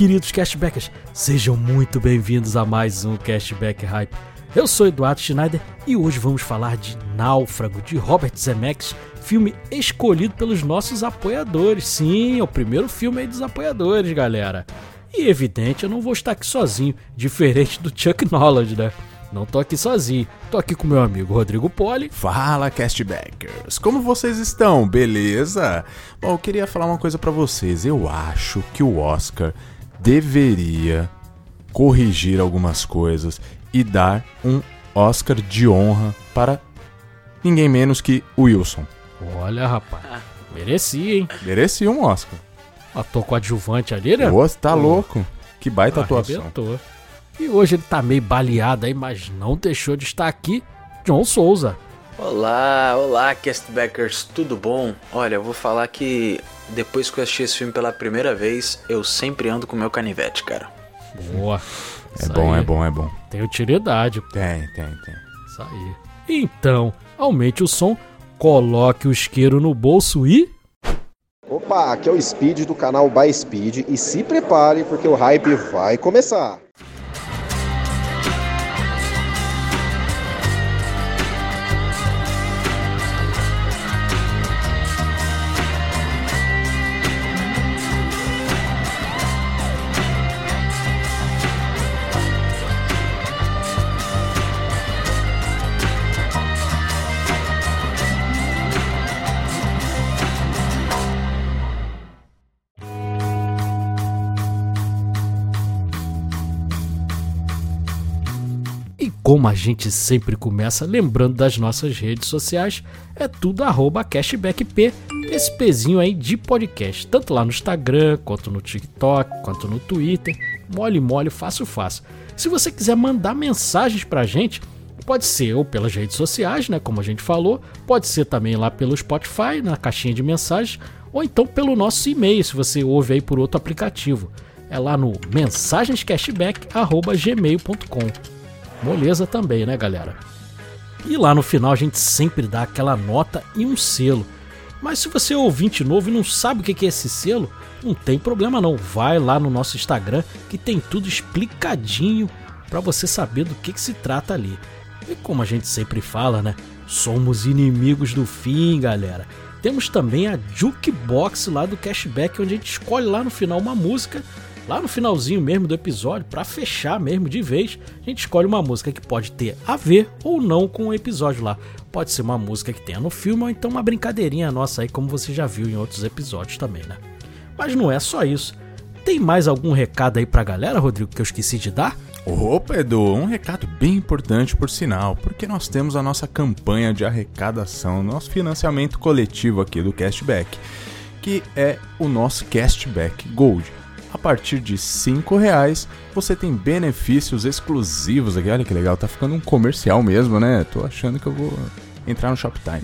Queridos cashbackers! Sejam muito bem-vindos a mais um Cashback Hype. Eu sou Eduardo Schneider e hoje vamos falar de Náufrago, de Robert Zemeckis, filme escolhido pelos nossos apoiadores. Sim, é o primeiro filme aí dos apoiadores, galera. E evidente, eu não vou estar aqui sozinho, diferente do Chuck Knowledge, né? Não tô aqui sozinho, tô aqui com meu amigo Rodrigo Poli. Fala, castbackers! Como vocês estão? Beleza? Bom, eu queria falar uma coisa para vocês. Eu acho que o Oscar deveria corrigir algumas coisas e dar um Oscar de honra para ninguém menos que o Wilson. Olha, rapaz, merecia, hein? Merecia um Oscar. Ator coadjuvante ali, né? Ô, tá louco? Que baita atuação. Arrebentou. E hoje ele tá meio baleado aí, mas não deixou de estar aqui. John Souza. Olá, olá, castbackers, tudo bom? Olha, eu vou falar que depois que eu assisti esse filme pela primeira vez, eu sempre ando com meu canivete, cara. Boa. É Isso bom, aí. é bom, é bom. Tem utilidade. Tem, tem, tem. Isso aí. Então, aumente o som, coloque o isqueiro no bolso e. Opa, aqui é o Speed do canal By Speed e se prepare porque o hype vai começar. Como a gente sempre começa lembrando das nossas redes sociais, é tudo arroba cashbackp, esse pezinho aí de podcast, tanto lá no Instagram, quanto no TikTok, quanto no Twitter, mole mole, fácil fácil. Se você quiser mandar mensagens pra gente, pode ser ou pelas redes sociais, né, como a gente falou, pode ser também lá pelo Spotify, na caixinha de mensagens, ou então pelo nosso e-mail, se você ouve aí por outro aplicativo. É lá no mensagenscashback@gmail.com. Moleza também, né, galera? E lá no final a gente sempre dá aquela nota e um selo. Mas se você é ouvinte novo e não sabe o que é esse selo, não tem problema não. Vai lá no nosso Instagram que tem tudo explicadinho para você saber do que, que se trata ali. E como a gente sempre fala, né? Somos inimigos do fim, galera. Temos também a Jukebox lá do Cashback, onde a gente escolhe lá no final uma música lá no finalzinho mesmo do episódio, para fechar mesmo de vez, a gente escolhe uma música que pode ter a ver ou não com o episódio lá. Pode ser uma música que tenha no filme ou então uma brincadeirinha nossa aí, como você já viu em outros episódios também, né? Mas não é só isso. Tem mais algum recado aí pra galera, Rodrigo, que eu esqueci de dar? Opa, Edu, um recado bem importante por sinal, porque nós temos a nossa campanha de arrecadação, nosso financiamento coletivo aqui do Cashback, que é o nosso Cashback Gold. A partir de R$ reais você tem benefícios exclusivos aqui. Olha que legal, tá ficando um comercial mesmo, né? Tô achando que eu vou entrar no Shoptime.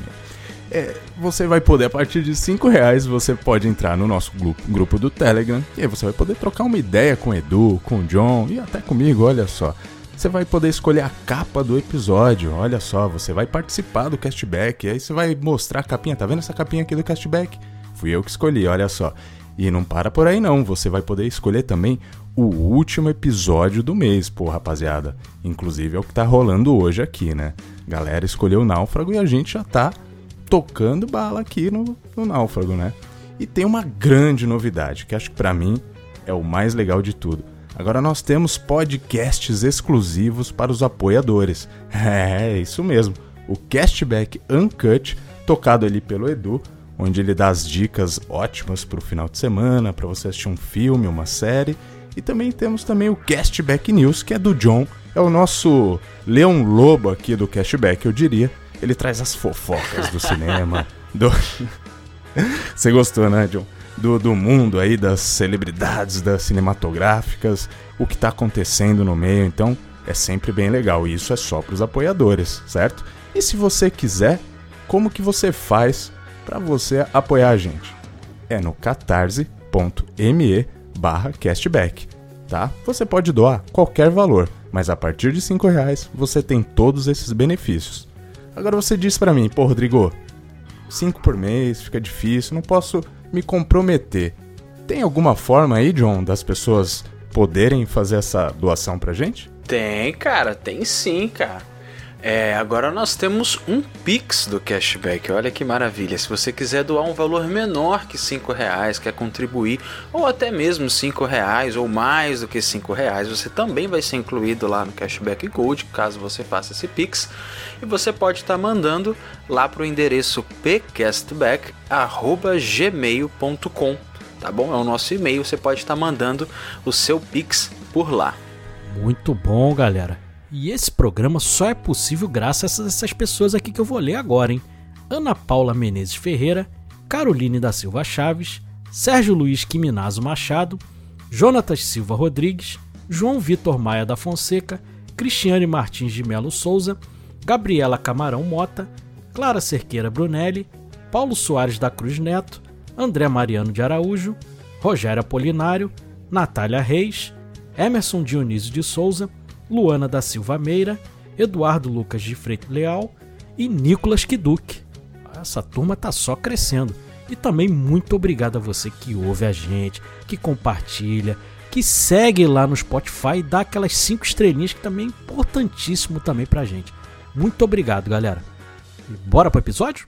É, você vai poder, a partir de 5 reais, você pode entrar no nosso grupo, grupo do Telegram e aí você vai poder trocar uma ideia com o Edu, com o John e até comigo, olha só. Você vai poder escolher a capa do episódio, olha só, você vai participar do castback, aí você vai mostrar a capinha, tá vendo essa capinha aqui do castback? Fui eu que escolhi, olha só. E não para por aí não, você vai poder escolher também o último episódio do mês, pô, rapaziada. Inclusive é o que tá rolando hoje aqui, né? Galera escolheu o Náufrago e a gente já tá tocando bala aqui no, no Náufrago, né? E tem uma grande novidade, que acho que pra mim é o mais legal de tudo. Agora nós temos podcasts exclusivos para os apoiadores. É, isso mesmo. O Castback Uncut, tocado ali pelo Edu, onde ele dá as dicas ótimas para o final de semana, para você assistir um filme, uma série. E também temos também o Castback News, que é do John, é o nosso Leão Lobo aqui do Castback, eu diria. Ele traz as fofocas do cinema, do... Você gostou, né, John? Do, do mundo aí, das celebridades, das cinematográficas, o que tá acontecendo no meio, então é sempre bem legal. E isso é só pros apoiadores, certo? E se você quiser, como que você faz para você apoiar a gente? É no catarse.me barra castback, tá? Você pode doar qualquer valor, mas a partir de 5 reais você tem todos esses benefícios. Agora você diz para mim, pô Rodrigo, 5 por mês fica difícil, não posso me comprometer. Tem alguma forma aí, John, das pessoas poderem fazer essa doação pra gente? Tem, cara, tem sim, cara. É, agora nós temos um Pix do cashback. Olha que maravilha. Se você quiser doar um valor menor que cinco reais, quer contribuir, ou até mesmo cinco reais ou mais do que cinco reais, você também vai ser incluído lá no cashback Gold, caso você faça esse Pix. E você pode estar tá mandando lá para o endereço pcastback@gmail.com, tá bom? É o nosso e-mail. Você pode estar tá mandando o seu Pix por lá. Muito bom, galera. E esse programa só é possível graças a essas pessoas aqui que eu vou ler agora, hein? Ana Paula Menezes Ferreira, Caroline da Silva Chaves, Sérgio Luiz Quiminazo Machado, Jonatas Silva Rodrigues, João Vitor Maia da Fonseca, Cristiane Martins de Melo Souza, Gabriela Camarão Mota, Clara Cerqueira Brunelli, Paulo Soares da Cruz Neto, André Mariano de Araújo, Rogério Apolinário, Natália Reis, Emerson Dionísio de Souza, Luana da Silva Meira, Eduardo Lucas de Freitas Leal e Nicolas Kiduque. Essa turma tá só crescendo. E também muito obrigado a você que ouve a gente, que compartilha, que segue lá no Spotify e dá aquelas 5 estrelinhas que também é importantíssimo também pra gente. Muito obrigado, galera. E bora pro episódio?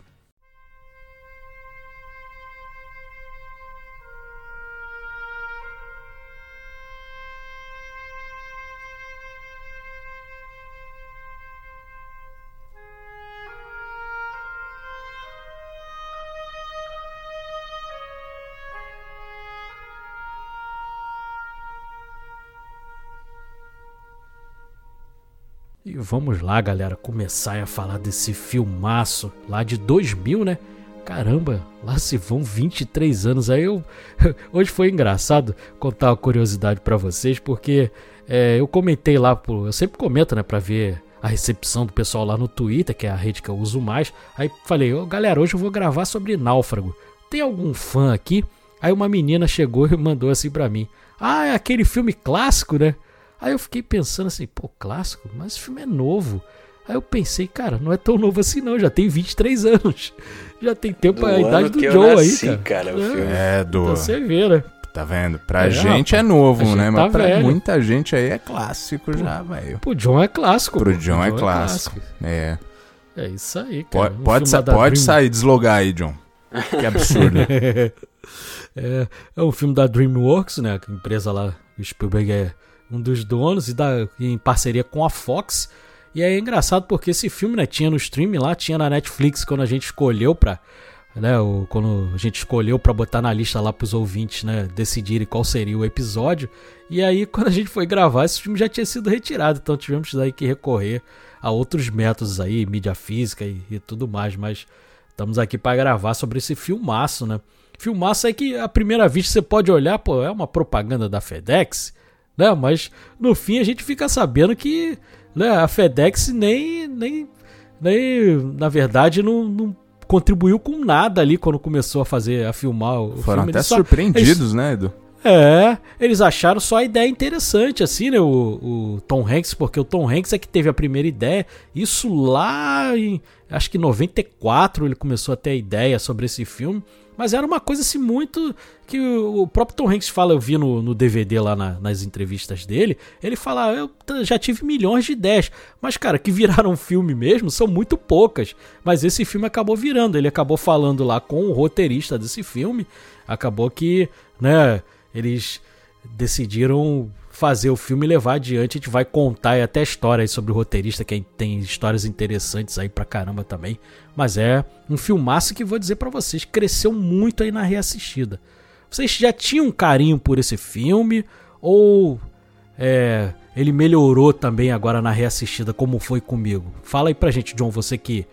Vamos lá, galera, começar a falar desse filmaço lá de 2000, né? Caramba, lá se vão 23 anos. Aí eu. Hoje foi engraçado contar uma curiosidade para vocês, porque é, eu comentei lá, eu sempre comento, né, pra ver a recepção do pessoal lá no Twitter, que é a rede que eu uso mais. Aí falei, oh, galera, hoje eu vou gravar sobre Náufrago. Tem algum fã aqui? Aí uma menina chegou e mandou assim pra mim: Ah, é aquele filme clássico, né? Aí eu fiquei pensando assim, pô, clássico? Mas esse filme é novo. Aí eu pensei, cara, não é tão novo assim não, já tem 23 anos. Já tem tempo do a idade do Joe nasci, aí, cara. cara é, é, do... Então você vê, né? Tá vendo? Pra é, gente é novo, né? Tá Mas pra velho. muita gente aí é clássico Pô, já, velho. Pro John é clássico. Pro John, John é, clássico. é, clássico. É. É isso aí, cara. Pode, um pode, sa pode sair, deslogar aí, John. Que absurdo. é, é um filme da DreamWorks, né? A empresa lá, o Spielberg é um dos donos, e da, em parceria com a Fox. E é engraçado porque esse filme né, tinha no stream lá, tinha na Netflix quando a gente escolheu pra. Né, o, quando a gente escolheu para botar na lista lá pros ouvintes né, decidirem qual seria o episódio. E aí, quando a gente foi gravar, esse filme já tinha sido retirado, então tivemos daí que recorrer a outros métodos aí, mídia física e, e tudo mais. Mas estamos aqui para gravar sobre esse filmaço, né? Filmaço é que à primeira vista você pode olhar, pô, é uma propaganda da FedEx né? Mas no fim a gente fica sabendo que né, a FedEx nem, nem, nem na verdade, não, não contribuiu com nada ali quando começou a fazer, a filmar o Foram filme. até surpreendidos, eles, né, Edu? É, eles acharam só a ideia interessante, assim, né? O, o, Tom Hanks, porque o Tom Hanks é que teve a primeira ideia. Isso lá em. Acho que 94 ele começou a ter a ideia sobre esse filme. Mas era uma coisa assim muito. Que o próprio Tom Hanks fala, eu vi no, no DVD lá na, nas entrevistas dele. Ele fala, ah, eu já tive milhões de ideias. Mas, cara, que viraram filme mesmo são muito poucas. Mas esse filme acabou virando. Ele acabou falando lá com o roteirista desse filme. Acabou que, né, eles decidiram fazer o filme e levar adiante. A gente vai contar até histórias sobre o roteirista, que tem histórias interessantes aí pra caramba também. Mas é um filmaço que vou dizer para vocês, cresceu muito aí na reassistida. Vocês já tinham um carinho por esse filme? Ou é, ele melhorou também agora na reassistida, como foi comigo? Fala aí pra gente, John, você que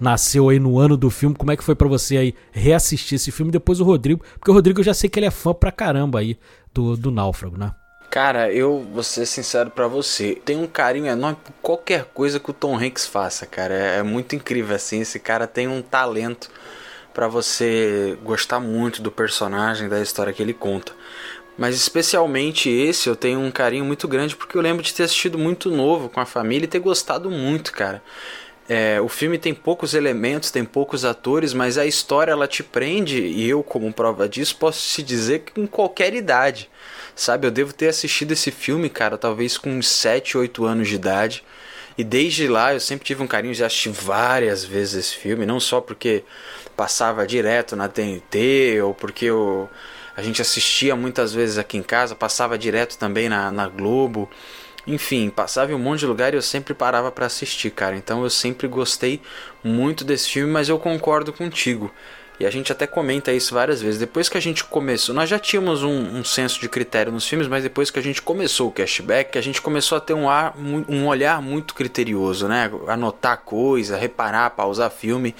nasceu aí no ano do filme. Como é que foi para você aí reassistir esse filme? Depois o Rodrigo, porque o Rodrigo eu já sei que ele é fã pra caramba aí do, do Náufrago, né? Cara, eu vou ser sincero para você, tenho um carinho enorme por qualquer coisa que o Tom Hanks faça, cara. É, é muito incrível assim, esse cara tem um talento para você gostar muito do personagem, da história que ele conta. Mas especialmente esse eu tenho um carinho muito grande porque eu lembro de ter assistido muito novo com a família e ter gostado muito, cara. É, o filme tem poucos elementos, tem poucos atores, mas a história ela te prende e eu, como prova disso, posso te dizer que com qualquer idade. Sabe, eu devo ter assistido esse filme, cara, talvez com uns 7, 8 anos de idade. E desde lá eu sempre tive um carinho de assistir várias vezes esse filme, não só porque passava direto na TNT ou porque eu, a gente assistia muitas vezes aqui em casa, passava direto também na, na Globo. Enfim, passava em um monte de lugar e eu sempre parava para assistir, cara. Então eu sempre gostei muito desse filme, mas eu concordo contigo. E a gente até comenta isso várias vezes. Depois que a gente começou, nós já tínhamos um, um senso de critério nos filmes, mas depois que a gente começou o cashback, a gente começou a ter um, ar, um olhar muito criterioso, né? Anotar coisa, reparar, pausar filme.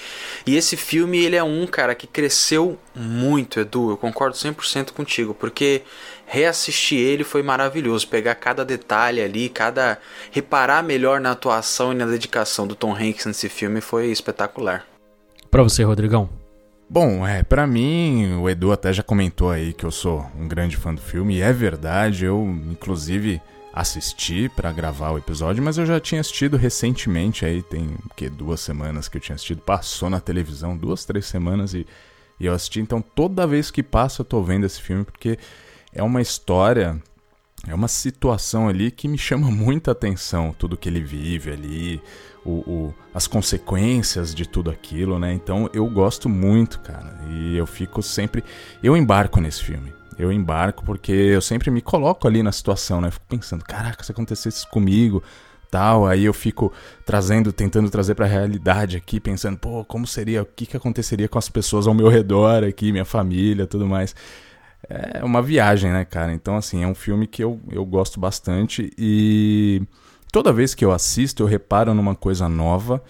E esse filme, ele é um, cara, que cresceu muito, Edu. Eu concordo 100% contigo, porque reassistir ele foi maravilhoso. Pegar cada detalhe ali, cada. reparar melhor na atuação e na dedicação do Tom Hanks nesse filme foi espetacular. Para você, Rodrigão. Bom, é, para mim, o Edu até já comentou aí que eu sou um grande fã do filme, e é verdade, eu inclusive assisti para gravar o episódio, mas eu já tinha assistido recentemente, aí tem que duas semanas que eu tinha assistido, passou na televisão, duas, três semanas e, e eu assisti, então toda vez que passa eu tô vendo esse filme porque é uma história, é uma situação ali que me chama muita atenção, tudo que ele vive ali, o, o, as consequências de tudo aquilo, né? Então eu gosto muito, cara. E eu fico sempre. Eu embarco nesse filme. Eu embarco porque eu sempre me coloco ali na situação, né? Fico pensando, caraca, se acontecesse isso comigo, tal. Aí eu fico trazendo, tentando trazer pra realidade aqui, pensando, pô, como seria, o que, que aconteceria com as pessoas ao meu redor aqui, minha família, tudo mais. É uma viagem, né, cara? Então, assim, é um filme que eu, eu gosto bastante e toda vez que eu assisto, eu reparo numa coisa nova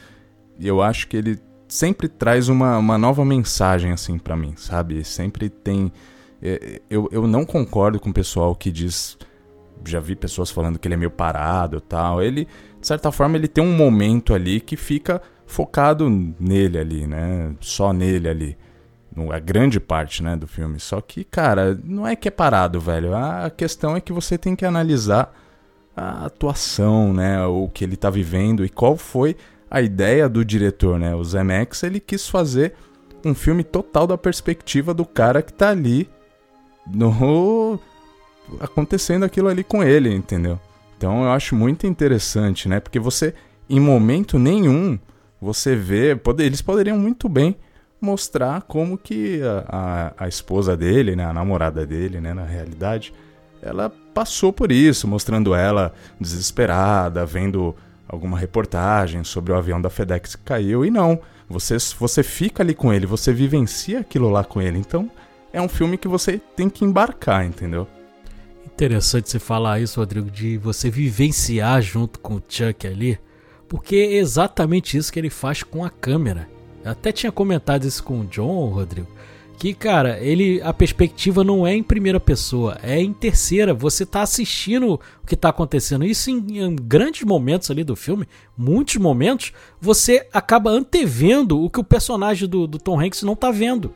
e eu acho que ele sempre traz uma, uma nova mensagem, assim, para mim, sabe? Sempre tem. É, eu, eu não concordo com o pessoal que diz. Já vi pessoas falando que ele é meio parado e tal. Ele, de certa forma, ele tem um momento ali que fica focado nele ali, né? Só nele ali. A grande parte, né, do filme. Só que, cara, não é que é parado, velho. A questão é que você tem que analisar a atuação, né, o que ele está vivendo e qual foi a ideia do diretor, né? O Zemeckis, ele quis fazer um filme total da perspectiva do cara que está ali no acontecendo aquilo ali com ele, entendeu? Então eu acho muito interessante, né? Porque você em momento nenhum você vê, pode, eles poderiam muito bem mostrar como que a, a, a esposa dele, né, a namorada dele, né, na realidade, ela passou por isso, mostrando ela desesperada, vendo alguma reportagem sobre o avião da FedEx que caiu. E não, você, você fica ali com ele, você vivencia aquilo lá com ele. Então é um filme que você tem que embarcar, entendeu? Interessante você falar isso, Rodrigo, de você vivenciar junto com o Chuck ali, porque é exatamente isso que ele faz com a câmera. Eu até tinha comentado isso com o John, Rodrigo, que, cara, ele a perspectiva não é em primeira pessoa, é em terceira. Você tá assistindo o que tá acontecendo. Isso em, em, grandes momentos ali do filme, muitos momentos, você acaba antevendo o que o personagem do, do Tom Hanks não tá vendo.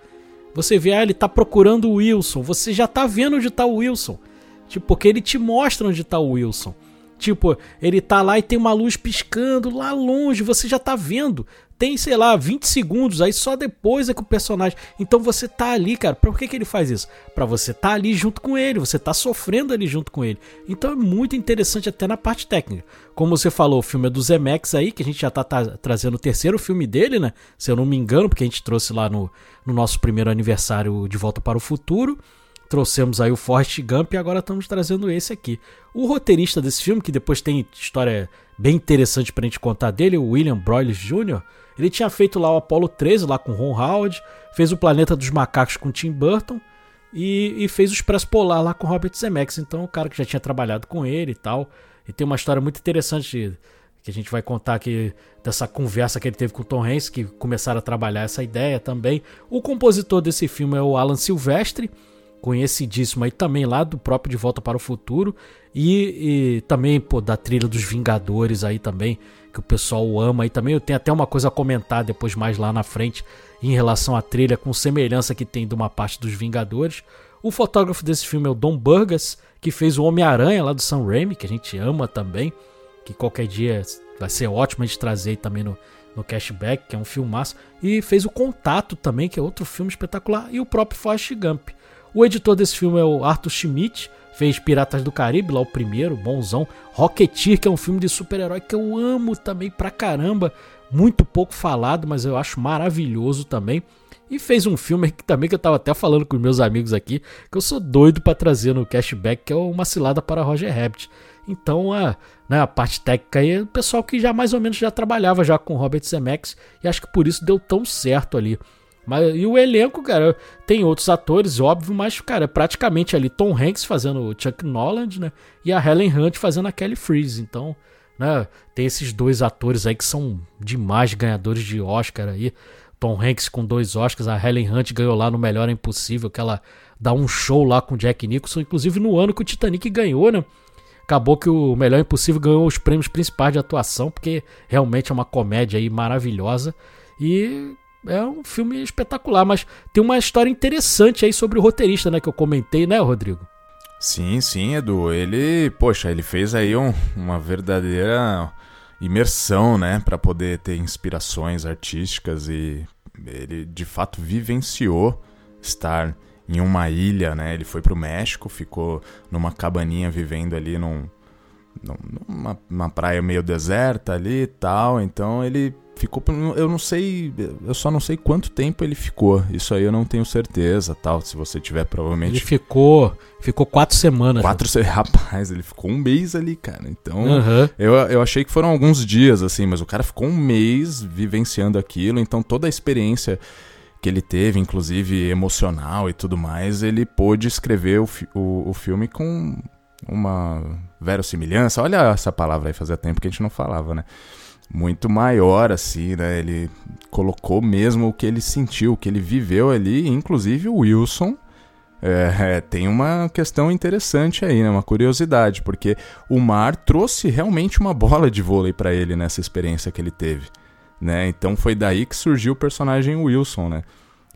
Você vê, ah, ele tá procurando o Wilson, você já tá vendo onde tá o Wilson. Tipo, porque ele te mostra onde tá o Wilson. Tipo, ele tá lá e tem uma luz piscando lá longe, você já tá vendo tem, sei lá, 20 segundos, aí só depois é que o personagem. Então você tá ali, cara. Por que, que ele faz isso? Para você tá ali junto com ele, você tá sofrendo ali junto com ele. Então é muito interessante até na parte técnica. Como você falou, o filme é do Zemex aí, que a gente já tá, tá, trazendo o terceiro filme dele, né? Se eu não me engano, porque a gente trouxe lá no, no nosso primeiro aniversário de Volta para o Futuro. Trouxemos aí o Forrest Gump e agora estamos trazendo esse aqui. O roteirista desse filme, que depois tem história bem interessante pra gente contar dele, o William Broyles Jr., ele tinha feito lá o Apollo 13 lá com Ron Howard, fez o Planeta dos Macacos com Tim Burton e, e fez o Expresso Polar lá com Robert Zemeckis. Então, o cara que já tinha trabalhado com ele e tal. E tem uma história muito interessante que a gente vai contar aqui dessa conversa que ele teve com o Tom Hanks, que começaram a trabalhar essa ideia também. O compositor desse filme é o Alan Silvestre, conhecidíssimo aí também lá do próprio De Volta para o Futuro e, e também pô, da trilha dos Vingadores aí também, que o pessoal ama aí também. Eu tenho até uma coisa a comentar depois mais lá na frente em relação à trilha com semelhança que tem de uma parte dos Vingadores. O fotógrafo desse filme é o Don Burgas, que fez o Homem-Aranha lá do Sam Raimi, que a gente ama também que qualquer dia vai ser ótimo de trazer também no, no Cashback, que é um filmaço. E fez o Contato também, que é outro filme espetacular, e o próprio Forrest Gump. O editor desse filme é o Arthur Schmidt, fez Piratas do Caribe, lá o primeiro, bonzão. Rocketeer, que é um filme de super-herói que eu amo também pra caramba. Muito pouco falado, mas eu acho maravilhoso também. E fez um filme que também que eu tava até falando com meus amigos aqui, que eu sou doido para trazer no cashback, que é Uma Cilada para Roger Rabbit. Então a, né, a parte técnica aí, o pessoal que já mais ou menos já trabalhava já com Robert Zemeckis e acho que por isso deu tão certo ali. Mas, e o elenco, cara, tem outros atores, óbvio, mas, cara, é praticamente ali Tom Hanks fazendo o Chuck Noland, né? E a Helen Hunt fazendo a Kelly Freeze. Então, né, tem esses dois atores aí que são demais ganhadores de Oscar aí. Tom Hanks com dois Oscars, a Helen Hunt ganhou lá no Melhor é Impossível, que ela dá um show lá com Jack Nicholson, inclusive no ano que o Titanic ganhou, né? Acabou que o Melhor Impossível ganhou os prêmios principais de atuação, porque realmente é uma comédia aí maravilhosa. E é um filme espetacular, mas tem uma história interessante aí sobre o roteirista, né? Que eu comentei, né, Rodrigo? Sim, sim, Edu. Ele, poxa, ele fez aí um, uma verdadeira imersão, né, para poder ter inspirações artísticas e ele de fato vivenciou estar em uma ilha, né? Ele foi para o México, ficou numa cabaninha vivendo ali num, numa, praia meio deserta ali e tal. Então ele ficou, eu não sei, eu só não sei quanto tempo ele ficou. Isso aí eu não tenho certeza, tal. Se você tiver provavelmente. Ele ficou, ficou quatro semanas. Quatro, se... rapaz, ele ficou um mês ali, cara. Então uhum. eu, eu achei que foram alguns dias assim, mas o cara ficou um mês vivenciando aquilo. Então toda a experiência que ele teve, inclusive emocional e tudo mais, ele pôde escrever o, o, o filme com uma verossimilhança. Olha essa palavra aí, fazia tempo que a gente não falava, né? Muito maior, assim, né? Ele colocou mesmo o que ele sentiu, o que ele viveu ali, inclusive o Wilson. É, é, tem uma questão interessante aí, né? Uma curiosidade, porque o Mar trouxe realmente uma bola de vôlei para ele nessa experiência que ele teve né? Então foi daí que surgiu o personagem Wilson, né?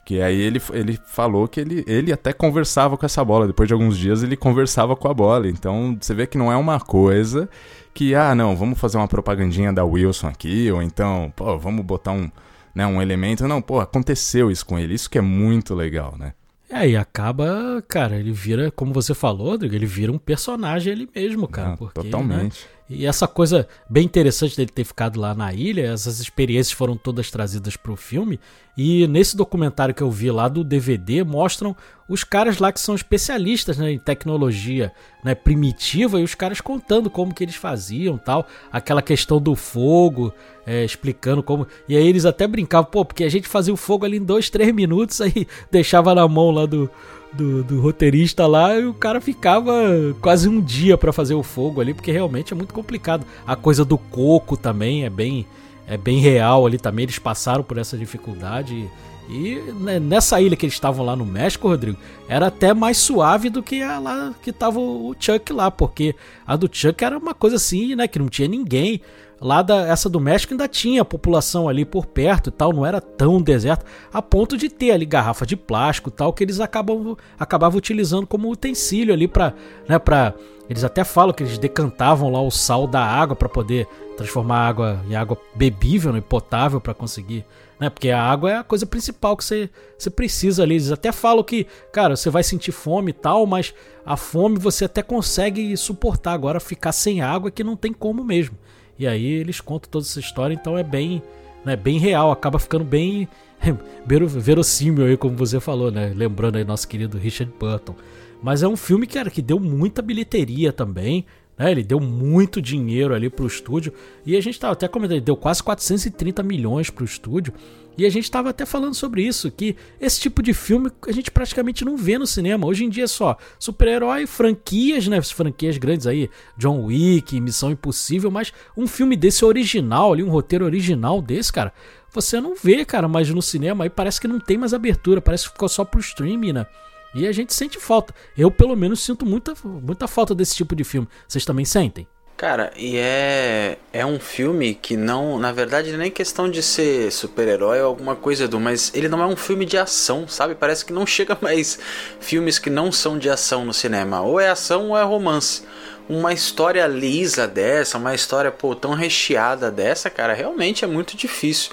Que aí ele, ele falou que ele, ele até conversava com essa bola. Depois de alguns dias ele conversava com a bola. Então você vê que não é uma coisa que, ah, não, vamos fazer uma propagandinha da Wilson aqui, ou então, pô, vamos botar um, né, um elemento. Não, pô, aconteceu isso com ele. Isso que é muito legal, né? É, e acaba, cara, ele vira, como você falou, Rodrigo, ele vira um personagem ele mesmo, cara. Não, porque, né, totalmente. Né, e essa coisa bem interessante dele ter ficado lá na ilha, essas experiências foram todas trazidas para o filme. E nesse documentário que eu vi lá do DVD, mostram os caras lá que são especialistas né, em tecnologia né, primitiva e os caras contando como que eles faziam tal. Aquela questão do fogo, é, explicando como. E aí eles até brincavam, pô, porque a gente fazia o fogo ali em dois, três minutos, aí deixava na mão lá do, do, do, roteirista lá e o cara ficava quase um dia para fazer o fogo ali, porque realmente é muito complicado. A coisa do coco também é bem é bem real ali também, eles passaram por essa dificuldade. E né, nessa ilha que eles estavam lá no México, Rodrigo, era até mais suave do que a lá que tava o Chuck lá, porque a do Chuck era uma coisa assim, né, que não tinha ninguém. Lá da, essa do México ainda tinha população ali por perto e tal, não era tão deserto, a ponto de ter ali garrafa de plástico e tal, que eles acabam, acabavam utilizando como utensílio ali para, né, para eles até falam que eles decantavam lá o sal da água para poder transformar a água em água bebível, né, potável para conseguir, né? Porque a água é a coisa principal que você, você precisa ali. Eles até falam que, cara, você vai sentir fome e tal, mas a fome você até consegue suportar. Agora ficar sem água que não tem como mesmo. E aí eles contam toda essa história, então é bem, né, bem real, acaba ficando bem verossímil aí, como você falou, né? Lembrando aí nosso querido Richard Burton. Mas é um filme, cara, que deu muita bilheteria também, né? Ele deu muito dinheiro ali pro estúdio. E a gente tava até comentando, ele deu quase 430 milhões pro estúdio. E a gente estava até falando sobre isso, que esse tipo de filme a gente praticamente não vê no cinema. Hoje em dia é só super-herói, franquias, né? Franquias grandes aí, John Wick, Missão Impossível, mas um filme desse original ali, um roteiro original desse, cara, você não vê, cara, mas no cinema aí parece que não tem mais abertura, parece que ficou só pro streaming, né? E a gente sente falta. Eu, pelo menos, sinto muita, muita falta desse tipo de filme. Vocês também sentem? Cara, e é, é um filme que não, na verdade, nem questão de ser super-herói ou alguma coisa do, mas ele não é um filme de ação, sabe? Parece que não chega mais filmes que não são de ação no cinema. Ou é ação ou é romance. Uma história lisa dessa, uma história pô, tão recheada dessa, cara, realmente é muito difícil.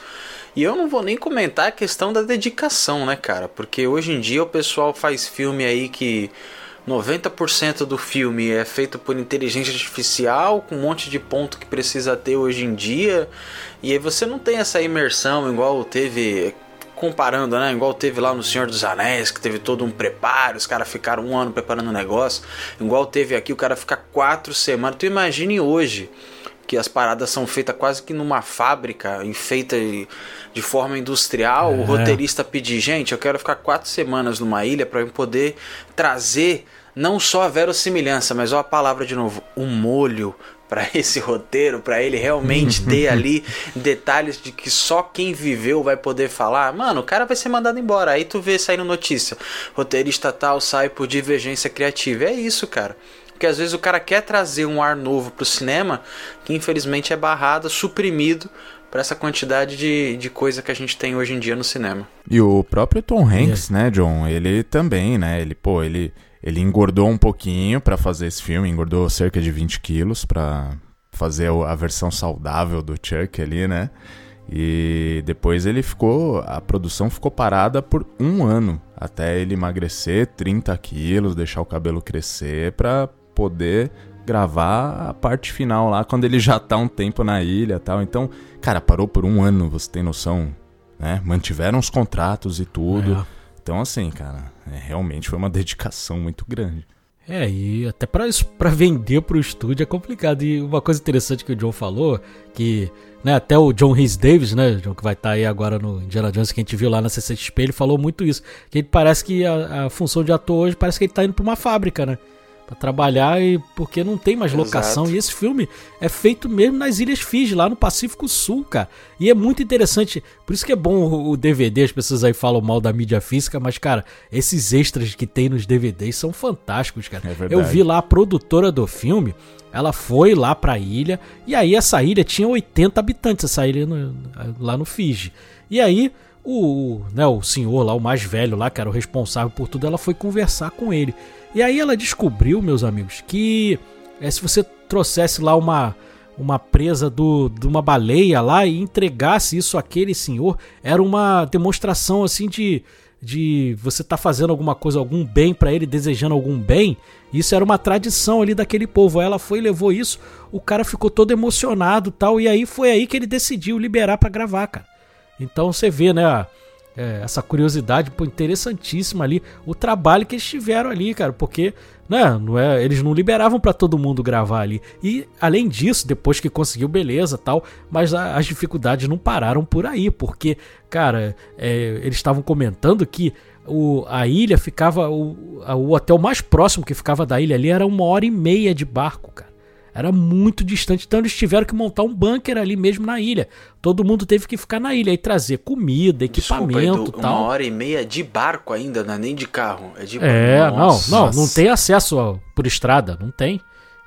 E eu não vou nem comentar a questão da dedicação, né, cara? Porque hoje em dia o pessoal faz filme aí que 90% do filme é feito por inteligência artificial, com um monte de ponto que precisa ter hoje em dia. E aí você não tem essa imersão igual teve comparando, né? Igual teve lá no Senhor dos Anéis, que teve todo um preparo, os caras ficaram um ano preparando o um negócio. Igual teve aqui, o cara fica quatro semanas. Tu imagine hoje que as paradas são feitas quase que numa fábrica, feita de forma industrial. É. O roteirista pedir, gente, eu quero ficar quatro semanas numa ilha para eu poder trazer não só a verossimilhança, mas ó a palavra de novo, um molho para esse roteiro, para ele realmente ter ali detalhes de que só quem viveu vai poder falar. Mano, o cara vai ser mandado embora. Aí tu vê saindo notícia, roteirista tal sai por divergência criativa. É isso, cara. Porque às vezes o cara quer trazer um ar novo pro cinema que infelizmente é barrado, suprimido para essa quantidade de, de coisa que a gente tem hoje em dia no cinema. E o próprio Tom Hanks, né, John? Ele também, né? Ele, pô, ele, ele engordou um pouquinho para fazer esse filme, engordou cerca de 20 quilos para fazer a versão saudável do Chuck ali, né? E depois ele ficou. A produção ficou parada por um ano até ele emagrecer 30 quilos, deixar o cabelo crescer para poder gravar a parte final lá quando ele já tá um tempo na ilha tal. Então, cara, parou por um ano, você tem noção, né? Mantiveram os contratos e tudo. É. Então, assim, cara, é, realmente foi uma dedicação muito grande. É, e até para para vender pro estúdio é complicado. E uma coisa interessante que o John falou, que né, até o John Rhys Davis, né, John, que vai estar tá aí agora no Indiana Jones, que a gente viu lá na CCXP, ele falou muito isso. Que ele parece que a, a função de ator hoje parece que ele tá indo para uma fábrica, né? Para trabalhar e porque não tem mais locação. Exato. E esse filme é feito mesmo nas Ilhas Fiji, lá no Pacífico Sul, cara. E é muito interessante. Por isso que é bom o DVD, as pessoas aí falam mal da mídia física, mas, cara, esses extras que tem nos DVDs são fantásticos, cara. É Eu vi lá a produtora do filme, ela foi lá pra ilha, e aí essa ilha tinha 80 habitantes, essa ilha no, lá no Fiji. E aí. O, né, o senhor lá, o mais velho lá, que era o responsável por tudo, ela foi conversar com ele. E aí ela descobriu, meus amigos, que é, se você trouxesse lá uma, uma presa do, de uma baleia lá e entregasse isso àquele senhor, era uma demonstração assim de, de você tá fazendo alguma coisa, algum bem para ele, desejando algum bem. Isso era uma tradição ali daquele povo. Aí ela foi e levou isso, o cara ficou todo emocionado tal, e aí foi aí que ele decidiu liberar para gravar, cara. Então você vê, né? É, essa curiosidade pô, interessantíssima ali, o trabalho que eles tiveram ali, cara, porque né, não é, eles não liberavam para todo mundo gravar ali. E além disso, depois que conseguiu, beleza tal, mas a, as dificuldades não pararam por aí, porque, cara, é, eles estavam comentando que o, a ilha ficava. O, a, o hotel mais próximo que ficava da ilha ali era uma hora e meia de barco, cara. Era muito distante, então eles tiveram que montar um bunker ali mesmo na ilha. Todo mundo teve que ficar na ilha e trazer comida, equipamento Desculpa, tal. Uma hora e meia de barco ainda, não é nem de carro, é de É, Nossa. não, não, não tem acesso por estrada, não tem.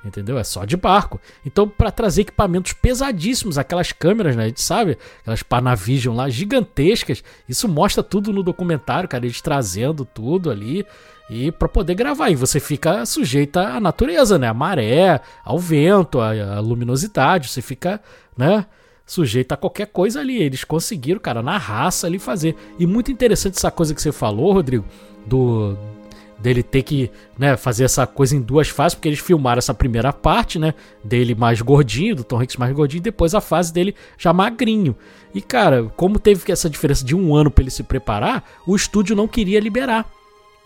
Entendeu? É só de barco. Então, para trazer equipamentos pesadíssimos, aquelas câmeras, né? A gente sabe, aquelas Panavision lá gigantescas. Isso mostra tudo no documentário, cara. Eles trazendo tudo ali e para poder gravar. E você fica sujeito à natureza, né? A maré, ao vento, à, luminosidade. Você fica, né? Sujeito a qualquer coisa ali. Eles conseguiram, cara, na raça ali fazer. E muito interessante essa coisa que você falou, Rodrigo, do dele ter que né, fazer essa coisa em duas fases, porque eles filmaram essa primeira parte, né, dele mais gordinho, do Tom Hanks mais gordinho, e depois a fase dele já magrinho. E cara, como teve essa diferença de um ano para ele se preparar, o estúdio não queria liberar.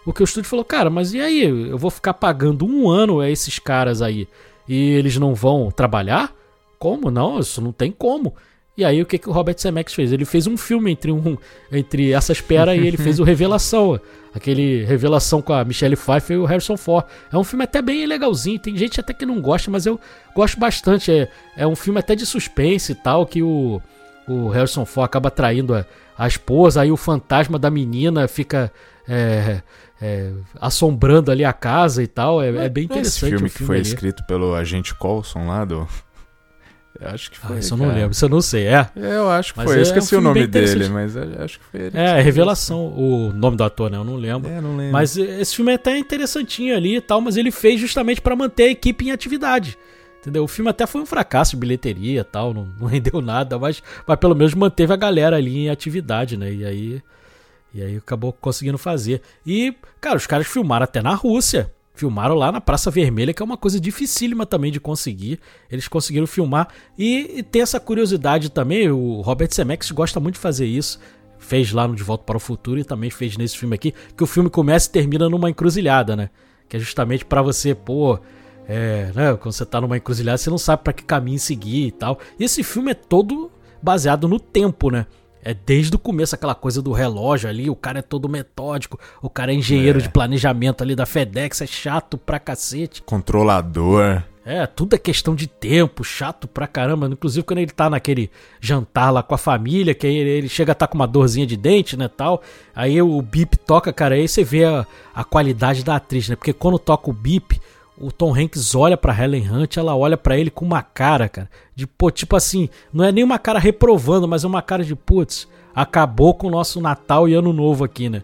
Porque o estúdio falou, cara, mas e aí? Eu vou ficar pagando um ano a esses caras aí. e eles não vão trabalhar? Como não? Isso não tem como. E aí o que, que o Robert Zemeckis fez? Ele fez um filme entre um entre essa espera e ele fez o Revelação, aquele Revelação com a Michelle Pfeiffer e o Harrison Ford. É um filme até bem legalzinho, tem gente até que não gosta, mas eu gosto bastante. É, é um filme até de suspense e tal, que o, o Harrison Ford acaba traindo a, a esposa, aí o fantasma da menina fica é, é, assombrando ali a casa e tal. É, é bem interessante. Esse filme, filme que foi ali. escrito pelo agente Colson lá do. Eu acho que foi. Ah, isso eu não lembro, isso eu não sei. É. Eu acho que Mas foi. é Eu um esqueci o filme nome dele, mas acho que foi ele. É, Revelação, o nome do ator, né? Eu não lembro. É, não lembro. Mas esse filme é até interessantinho ali e tal, mas ele fez justamente pra manter a equipe em atividade. Entendeu? O filme até foi um fracasso de bilheteria e tal, não, não rendeu nada, mas, mas pelo menos manteve a galera ali em atividade, né? E aí, e aí acabou conseguindo fazer. E, cara, os caras filmaram até na Rússia. Filmaram lá na Praça Vermelha, que é uma coisa dificílima também de conseguir. Eles conseguiram filmar. E, e tem essa curiosidade também, o Robert Zemeckis gosta muito de fazer isso. Fez lá no De Volta para o Futuro e também fez nesse filme aqui, que o filme começa e termina numa encruzilhada, né? Que é justamente pra você, pô, é, né, quando você tá numa encruzilhada, você não sabe pra que caminho seguir e tal. E esse filme é todo baseado no tempo, né? É desde o começo aquela coisa do relógio ali, o cara é todo metódico, o cara é engenheiro É. de planejamento ali da FedEx, é chato pra cacete. Controlador. É, tudo é questão de tempo, chato pra caramba. Inclusive quando ele tá naquele jantar lá com a família, que aí ele, chega a tá com uma dorzinha de dente, né, tal. Aí o bip toca, cara, aí você vê a, a qualidade da atriz, né? Porque quando toca o bip, o Tom Hanks olha pra Helen Hunt, ela olha pra ele com uma cara, cara, de pô, tipo assim, não é nem uma cara reprovando, mas é uma cara de putz, acabou com o nosso Natal e Ano Novo aqui, né?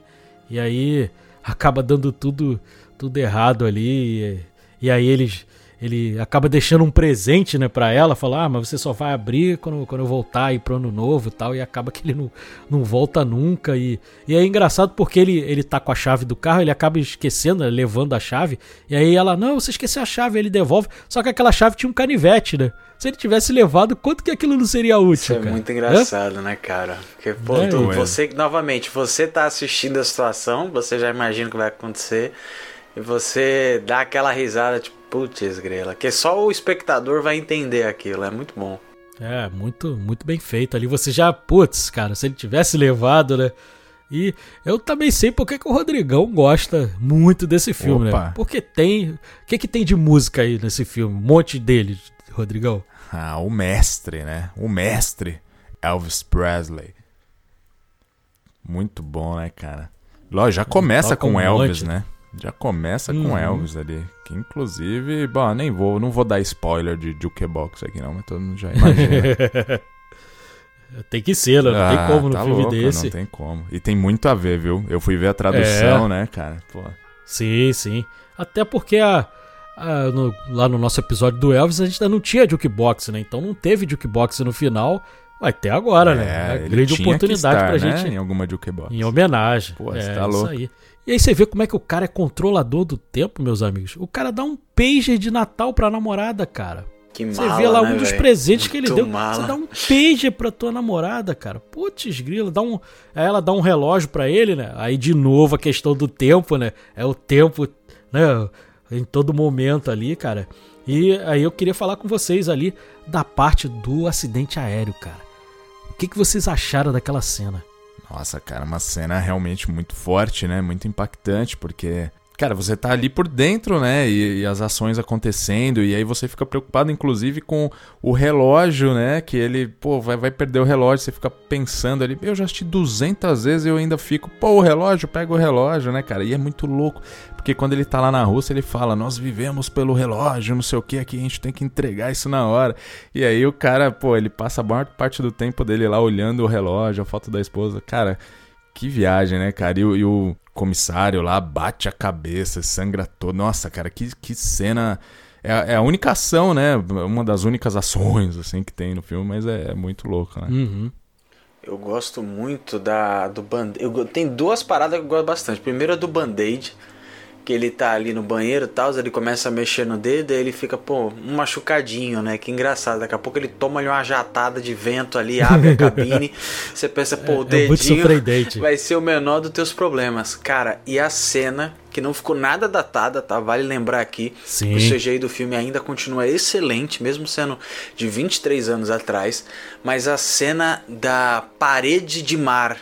E aí acaba dando tudo tudo errado ali e, e aí eles ele acaba deixando um presente, né, pra ela, falar, ah, mas você só vai abrir quando, quando eu voltar aí pro ano novo e tal, e acaba que ele não, não volta nunca, e, e é engraçado porque ele, ele tá com a chave do carro, ele acaba esquecendo, né, levando a chave, e aí ela, não, você esqueceu a chave, ele devolve, só que aquela chave tinha um canivete, né, se ele tivesse levado, quanto que aquilo não seria útil, Isso é cara? muito engraçado, né, cara? Porque, pô, É, tu- você, novamente, você tá assistindo a situação, você já imagina o que vai acontecer, e você dá aquela risada, tipo, putz, grela, que só o espectador vai entender aquilo, é muito bom. É, muito, muito bem feito ali. Você já, putz, cara, se ele tivesse levado, né? E eu também sei porque que o Rodrigão gosta muito desse filme, Opa. né? Porque tem. O que, que tem de música aí nesse filme? Um monte dele, Rodrigão. Ah, o mestre, né? O mestre. Elvis Presley. Muito bom, né, cara? Lógico, já começa com um Elvis, monte. né? Já começa Uhum. com Elvis ali. Que inclusive, bom, nem vou, não vou dar spoiler de Jukebox aqui não, mas todo mundo já imagina. Tem que ser, né? Não tem Ah, como no tá filme louco, desse. Não tem como. E tem muito a ver, viu? Eu fui ver a tradução, É. né, cara? Pô. Sim, sim. Até porque a, a- no- lá no nosso episódio do Elvis a gente ainda não tinha jukebox, né? Então não teve jukebox no final. Vai ter agora, né? É grande oportunidade estar, pra né, gente Em alguma Jukebox. Em homenagem. Pô, é, tá isso louco. aí. E aí você vê como é que o cara é controlador do tempo, meus amigos. O cara dá um pager de Natal pra namorada, cara. Que Você mala, vê lá um né, dos presentes que ele Muito deu. mala. Você dá um pager pra tua namorada, cara. Putz, grila, dá um. Aí ela dá um relógio pra ele, né? Aí de novo a questão do tempo, né? É o tempo, né? Em todo momento ali, cara. E aí eu queria falar com vocês ali da parte do acidente aéreo, cara. O que, que vocês acharam daquela cena? Nossa, cara, uma cena realmente muito forte, né? Muito impactante, porque, cara, você tá ali por dentro, né? E, e as ações acontecendo, e aí você fica preocupado, inclusive, com o relógio, né? Que ele, pô, vai, vai perder o relógio, você fica pensando ali. Eu já assisti 200 vezes e eu ainda fico, pô, o relógio, pega o relógio, né, cara? E é muito louco, porque quando ele tá lá na Rússia, ele fala: Nós vivemos pelo relógio, não sei o que, aqui a gente tem que entregar isso na hora. E aí o cara, pô, ele passa a maior parte do tempo dele lá olhando o relógio, a foto da esposa. Cara, que viagem, né, cara? E, e o comissário lá bate a cabeça, sangra todo. Nossa, cara, que, que cena. É, a- é a única ação, né? Uma das únicas ações, assim, que tem no filme, mas é, é muito louco, né? Uhum. Eu gosto muito da do band-aid. Eu- Tem duas paradas que eu gosto bastante. Primeiro é do band-aid, que ele tá ali no banheiro e tal, ele começa a mexer no dedo, aí ele fica, pô, um machucadinho, né? Que engraçado. Daqui a pouco ele toma ali uma jatada de vento ali, abre a cabine. Você pensa, pô, o É muito dedinho surpreendente. vai ser o menor dos teus problemas. Cara, e a cena que não ficou nada datada, tá? Vale lembrar aqui Sim. o CGI do filme ainda continua excelente, mesmo sendo de 23 anos atrás. Mas a cena da parede de mar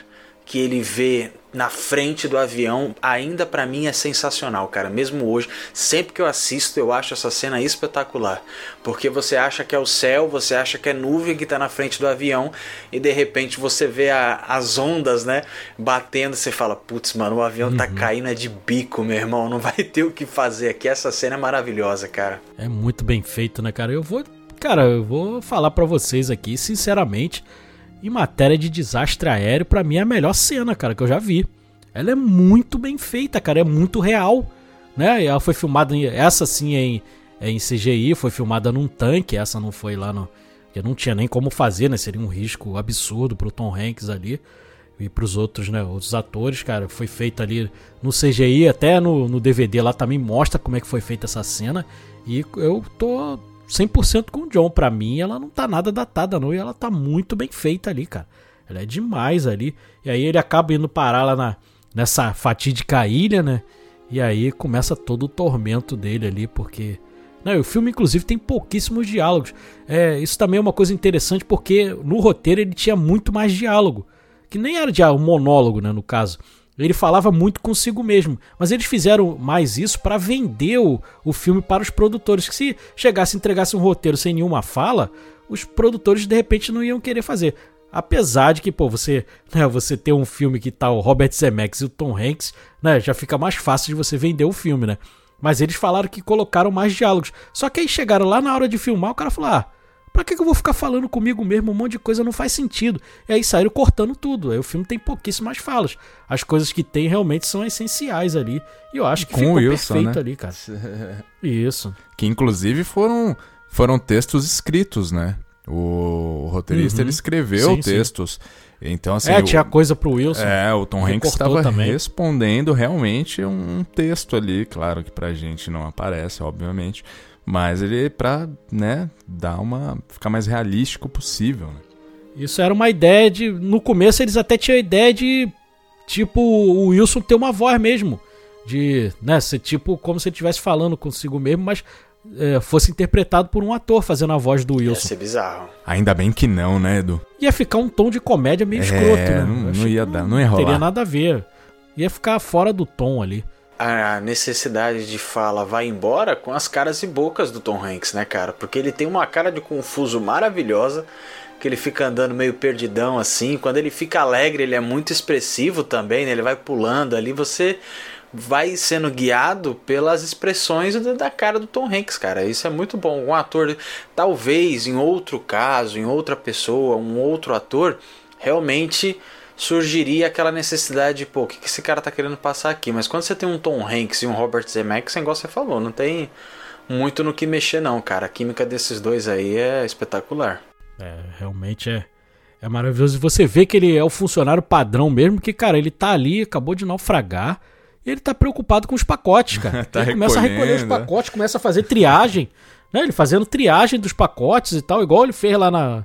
que ele vê na frente do avião ainda para mim é sensacional, cara. Mesmo hoje, sempre que eu assisto, eu acho essa cena espetacular, porque você acha que é o céu, você acha que é nuvem que tá na frente do avião e de repente você vê a, as ondas, né, batendo, você fala, putz, mano, o avião tá caindo é de bico, meu irmão, não vai ter o que fazer aqui. Essa cena é maravilhosa, cara. É muito bem feito, né, cara? Eu vou, cara, eu vou falar pra vocês aqui, sinceramente, em matéria de desastre aéreo, pra mim é a melhor cena, cara, que eu já vi. Ela é muito bem feita, cara, é muito real, né? Ela foi filmada, em, essa sim é em, é em CGI, foi filmada num tanque, essa não foi lá no... Porque não tinha nem como fazer, né? Seria um risco absurdo pro Tom Hanks ali e pros outros, né, outros atores, cara, foi feita ali no CGI, até no, no DVD lá também mostra como é que foi feita essa cena. E eu tô 100% com o John. Pra mim, ela não tá nada datada, não. E ela tá muito bem feita ali, cara. Ela é demais ali. E aí ele acaba indo parar lá na, nessa fatídica ilha, né? E aí começa todo o tormento dele ali, porque. Não, o filme, inclusive, tem pouquíssimos diálogos. É, isso também é uma coisa interessante, porque no roteiro ele tinha muito mais diálogo. Que nem era um monólogo, né, no caso. Ele falava muito consigo mesmo. Mas eles fizeram mais isso para vender o, o filme para os produtores. Que se chegasse e entregasse um roteiro sem nenhuma fala, os produtores de repente não iam querer fazer. Apesar de que, pô, você, né, você ter um filme que tá o Robert Zemeckis e o Tom Hanks, né, já fica mais fácil de você vender o filme, né? Mas eles falaram que colocaram mais diálogos. Só que aí chegaram lá na hora de filmar, o cara falou: "Ah, Pra que, que eu vou ficar falando comigo mesmo? Um monte de coisa não faz sentido. E aí saíram cortando tudo. Aí o filme tem pouquíssimas falas. As coisas que tem realmente são essenciais ali. E eu acho que Com ficou Wilson, perfeito né? ali, cara. Isso. Que inclusive foram, foram textos escritos, né? O roteirista Uhum. ele escreveu Sim, sim. textos. Então, assim. é, o- tinha coisa pro Wilson. É, o Tom Hanks estava respondendo realmente um texto ali, claro que pra gente não aparece, obviamente, mas ele pra, né, dar uma ficar mais realístico possível, né? Isso era uma ideia de. No começo eles até tinham a ideia de. Tipo, o Wilson ter uma voz mesmo. De. Né, ser tipo como se ele estivesse falando consigo mesmo, mas é, fosse interpretado por um ator fazendo a voz do Ia Wilson. ser bizarro. Ainda bem que não, né, Edu? Ia ficar um tom de comédia meio É, escroto, né? não- não ia dar, não ia rolar. teria nada a ver. Ia ficar fora do tom ali. A necessidade de fala vai embora com as caras e bocas do Tom Hanks, né, cara? Porque ele tem uma cara de confuso maravilhosa, que ele fica andando meio perdidão assim. Quando ele fica alegre, ele é muito expressivo também, né? Ele vai pulando ali, você vai sendo guiado pelas expressões da- cara do Tom Hanks, cara. Isso é muito bom. Um ator, talvez em outro caso, em outra pessoa, um outro ator, realmente surgiria aquela necessidade de, pô, o que que esse cara tá querendo passar aqui? Mas quando você tem um Tom Hanks e um Robert Zemeckis, igual você falou, não tem muito no que mexer não, cara. A química desses dois aí é espetacular. É, realmente é, é maravilhoso. E você vê que ele é o funcionário padrão mesmo, que, cara, ele tá ali, acabou de naufragar, e ele tá preocupado com os pacotes, cara. Tá ele começa a recolher os recolhendo, é. pacotes, começa a fazer triagem, né? Ele fazendo triagem dos pacotes e tal, igual ele fez lá na,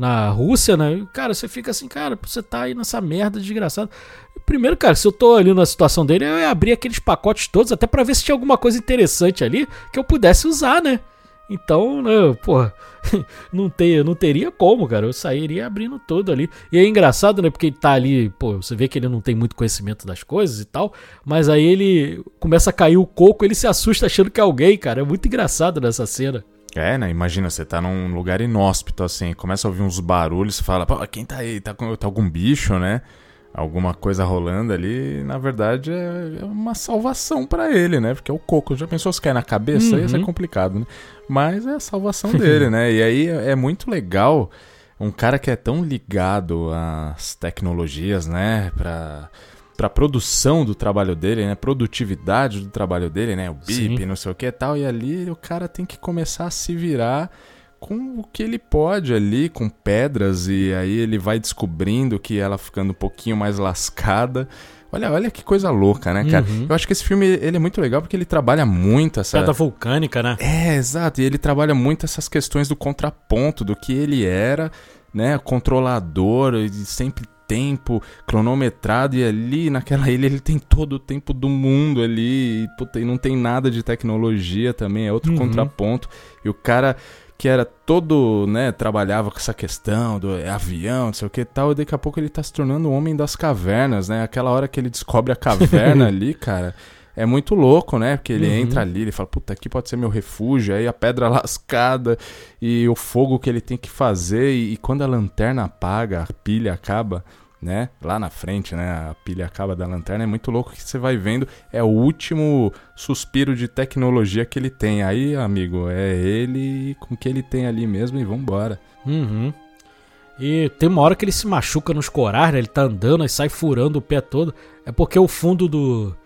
na Rússia, né? Cara, você fica assim, cara, você tá aí nessa merda desgraçada. Primeiro, cara, se eu tô ali na situação dele, eu ia abrir aqueles pacotes todos, até pra ver se tinha alguma coisa interessante ali que eu pudesse usar, né? Então, né, porra, não, ter, não teria como, cara. Eu sairia abrindo tudo ali. E é engraçado, né? Porque ele tá ali, pô, você vê que ele não tem muito conhecimento das coisas e tal. Mas aí ele começa a cair o coco, ele se assusta achando que é alguém, cara. É muito engraçado nessa cena. É, né? Imagina, você tá num lugar inóspito, assim, começa a ouvir uns barulhos, você fala, pô, quem tá aí? Tá, com, tá algum bicho, né? Alguma coisa rolando ali, na verdade é é uma salvação pra ele, né? Porque é o coco. Já pensou se cair na cabeça? Ia ser Uhum. complicado, né? Mas é a salvação dele, né? E aí é é muito legal um cara que é tão ligado às tecnologias, né? Pra, pra produção do trabalho dele, né? Produtividade do trabalho dele, né? O BIP, Sim. não sei o que e tal. E ali o cara tem que começar a se virar com o que ele pode ali, com pedras, e aí ele vai descobrindo que ela ficando um pouquinho mais lascada. Olha, olha que coisa louca, né, cara? Uhum. Eu acho que esse filme ele é muito legal porque ele trabalha muito essa. Pedra vulcânica, né? É, exato. E ele trabalha muito essas questões do contraponto, do que ele era, né? Controlador, e sempre tempo cronometrado e ali naquela ilha ele tem todo o tempo do mundo ali e, puta, e não tem nada de tecnologia também, é outro Uhum. contraponto. E o cara que era todo, né, trabalhava com essa questão do avião, não sei o que e tal, e daqui a pouco ele tá se tornando o homem das cavernas, né? Aquela hora que ele descobre a caverna ali, cara, é muito louco, né? Porque ele Uhum. entra ali, ele fala, puta, aqui pode ser meu refúgio, aí a pedra lascada e o fogo que ele tem que fazer, e, e quando a lanterna apaga, a pilha acaba, né? Lá na frente, né? A pilha acaba da lanterna, é muito louco que você vai vendo, é o último suspiro de tecnologia que ele tem. Aí, amigo, é ele com o que ele tem ali mesmo e vambora. Uhum. E tem uma hora que ele se machuca nos corais, né? Ele tá andando e sai furando o pé todo. É porque o fundo do,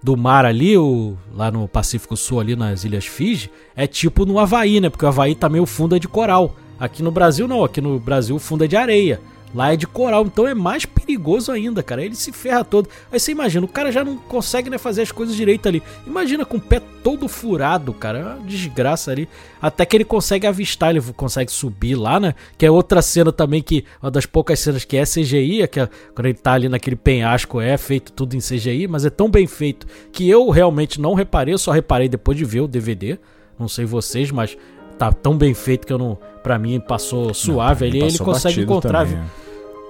do mar ali, o, lá no Pacífico Sul, ali nas Ilhas Fiji, é tipo no Havaí, né? Porque o Havaí também o fundo é de coral. Aqui no Brasil não, aqui no Brasil o fundo é de areia. Lá é de coral, então é mais perigoso ainda, cara. Ele se ferra todo. Aí você imagina, o cara já não consegue né, fazer as coisas direito ali. Imagina com o pé todo furado, cara. É uma desgraça ali. Até que ele consegue avistar, ele consegue subir lá, né? Que é outra cena também que. Uma das poucas cenas que é CGI, é que é, quando ele tá ali naquele penhasco, é feito tudo em CGI, mas é tão bem feito que eu realmente não reparei, eu só reparei depois de ver o DVD. Não sei vocês, mas tá tão bem feito que eu não. Pra mim passou suave ali. Ele Passou consegue batido encontrar. também, é.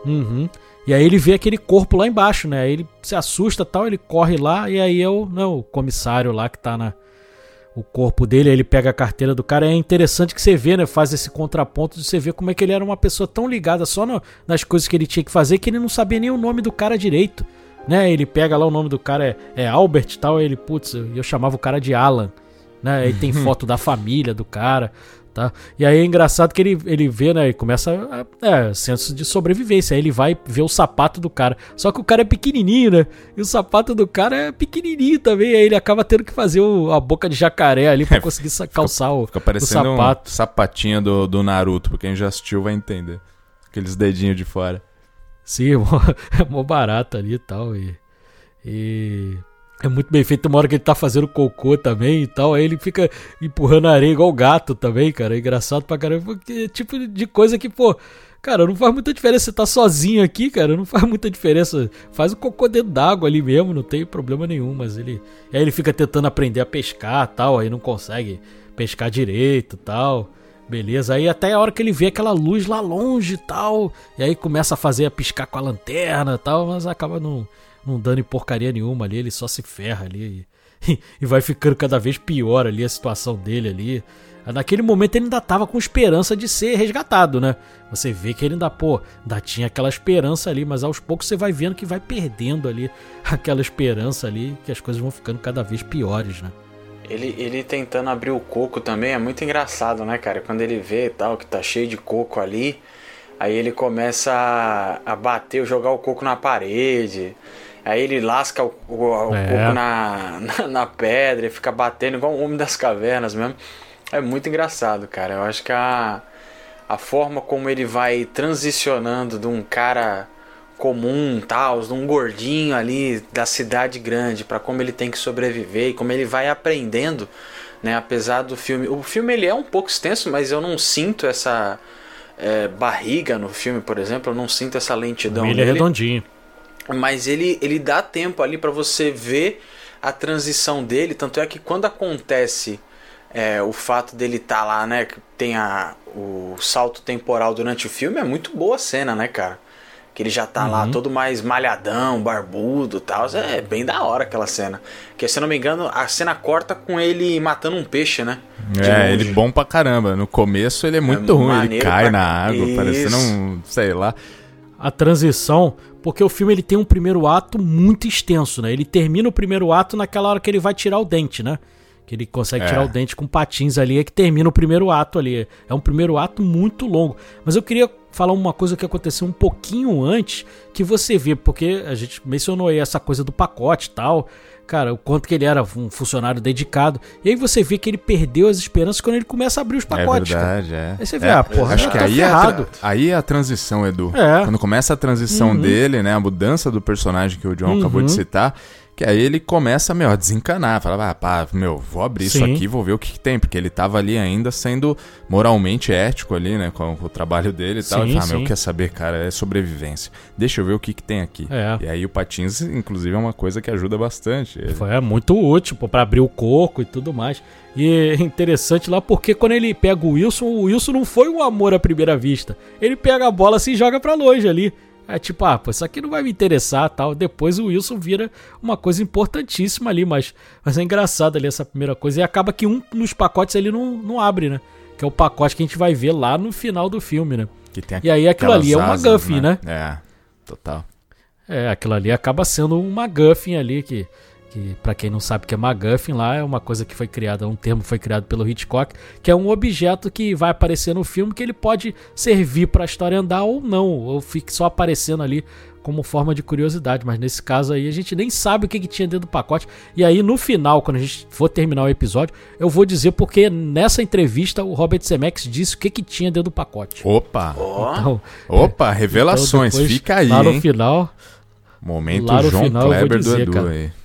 Uhum. E aí ele vê aquele corpo lá embaixo, né? Aí ele se assusta tal, ele corre lá e aí é o, não, o comissário lá que tá na o corpo dele, aí ele pega a carteira do cara. É interessante que você vê, né? Faz esse contraponto de você ver como é que ele era uma pessoa tão ligada só no- nas coisas que ele tinha que fazer que ele não sabia nem o nome do cara direito, né? Ele pega lá o nome do cara é, é Albert e tal, aí ele, putz, eu, eu chamava o cara de Alan, né? Aí tem foto da família do cara, tá? E aí é engraçado que ele, ele vê, né? Ele começa a, é, senso de sobrevivência. Aí ele vai ver o sapato do cara. Só que o cara é pequenininho, né? E o sapato do cara é pequenininho também. Aí ele acaba tendo que fazer o- a boca de jacaré ali pra conseguir sa- calçar o, É, Fica o parecendo um sapato. sapatinho do, do Naruto, pra quem já assistiu vai entender. Aqueles dedinhos de fora. Sim, é mó, é mó barato ali e tal. E, e é muito bem feito. Uma hora que ele tá fazendo cocô também e tal. Aí ele fica empurrando a areia igual gato também, cara. É engraçado pra caramba. Porque é tipo de coisa que, pô. Cara, não faz muita diferença você tá sozinho aqui, cara. Não faz muita diferença. Faz o cocô dentro d'água ali mesmo, não tem problema nenhum. Mas ele. Aí ele fica tentando aprender a pescar tal. Aí não consegue pescar direito tal. Beleza, aí até a hora que ele vê aquela luz lá longe e tal, e aí começa a fazer a piscar com a lanterna e tal, mas acaba não, não dando em porcaria nenhuma ali, ele só se ferra ali e, e vai ficando cada vez pior ali a situação dele ali. Naquele momento ele ainda tava com esperança de ser resgatado, né? Você vê que ele ainda, pô, ainda tinha aquela esperança ali, mas aos poucos você vai vendo que vai perdendo ali aquela esperança ali, que as coisas vão ficando cada vez piores, né? Ele, ele tentando abrir o coco também é muito engraçado, né, cara? Quando ele vê tal, que tá cheio de coco ali, aí ele começa a, a bater, jogar o coco na parede. Aí ele lasca o, o- o É. coco na, na, na pedra e fica batendo igual um homem das cavernas mesmo. É muito engraçado, cara. Eu acho que a, a forma como ele vai transicionando de um cara comum, tal, de um gordinho ali da cidade grande, para como ele tem que sobreviver e como ele vai aprendendo, né? Apesar do filme, o filme ele é um pouco extenso, mas eu não sinto essa é, barriga no filme, por exemplo, eu não sinto essa lentidão ele é redondinho. Mas ele, ele dá tempo ali para você ver a transição dele. Tanto é que quando acontece é, o fato dele estar tá lá, né? Que tem a, o salto temporal durante o filme, é muito boa a cena, né, cara? Que ele já tá lá todo mais malhadão, barbudo e tal. É bem da hora aquela cena. Que se eu não me engano, a cena corta com ele matando um peixe, né? De É, longe. ele bom pra caramba. No começo ele é muito É ruim, ele cai pra- na água, Isso. parecendo um, sei lá. A transição, porque o filme ele tem um primeiro ato muito extenso, né? Ele termina o primeiro ato naquela hora que ele vai tirar o dente, né? Que ele consegue É. tirar o dente com patins ali, é que termina o primeiro ato ali. É um primeiro ato muito longo. Mas eu queria falar uma coisa que aconteceu um pouquinho antes, que você vê, porque a gente mencionou aí essa coisa do pacote e tal. Cara, o quanto que ele era um funcionário dedicado. E aí você vê que ele perdeu as esperanças quando ele começa a abrir os pacotes. é cara. verdade, é. Aí você vê, É, ah, porra, acho que tô aí é, ferrado. aí é a transição, Edu. É. Quando começa a transição dele, né, a mudança do personagem que o John acabou de citar, Que aí ele começa, meu, a desencanar. Fala, ah, pá, meu, vou abrir isso Sim. aqui, vou ver o que, que tem. Porque ele tava ali ainda sendo moralmente ético ali, né? Com, o trabalho dele e tal. Sim, sim. meu, quer saber, cara, é sobrevivência. Deixa eu ver o que, que tem aqui. É. E aí o patins, inclusive, é uma coisa que ajuda bastante. Foi é, muito útil pô, pra abrir o coco e tudo mais. E é interessante lá porque quando ele pega o Wilson, o Wilson não foi um amor à primeira vista. Ele pega a bola assim e joga pra longe ali. É tipo, ah, pô, isso aqui não vai me interessar tal. Depois o Wilson vira uma coisa importantíssima ali, mas, mas é engraçado ali essa primeira coisa. E acaba que um dos pacotes ele não, não abre, né? Que é o pacote que a gente vai ver lá no final do filme, né? que tem E aí aquilo ali é uma asas, MacGuffin, né? É, total. É, aquilo ali acaba sendo um MacGuffin ali, que, que para quem não sabe o que é MacGuffin lá, é uma coisa que foi criada, um termo que foi criado pelo Hitchcock, que é um objeto que vai aparecer no filme que ele pode servir pra história andar ou não, ou fique só aparecendo ali como forma de curiosidade, mas nesse caso aí a gente nem sabe o que, que tinha dentro do pacote. E aí no final, quando a gente for terminar o episódio, eu vou dizer porque nessa entrevista o Robert Zemeckis disse o que, que tinha dentro do pacote. Opa! Então, Opa, revelações. então depois, Fica aí, lá no hein? final, Momento lá no João final Kleber dizer, do Edu cara. aí.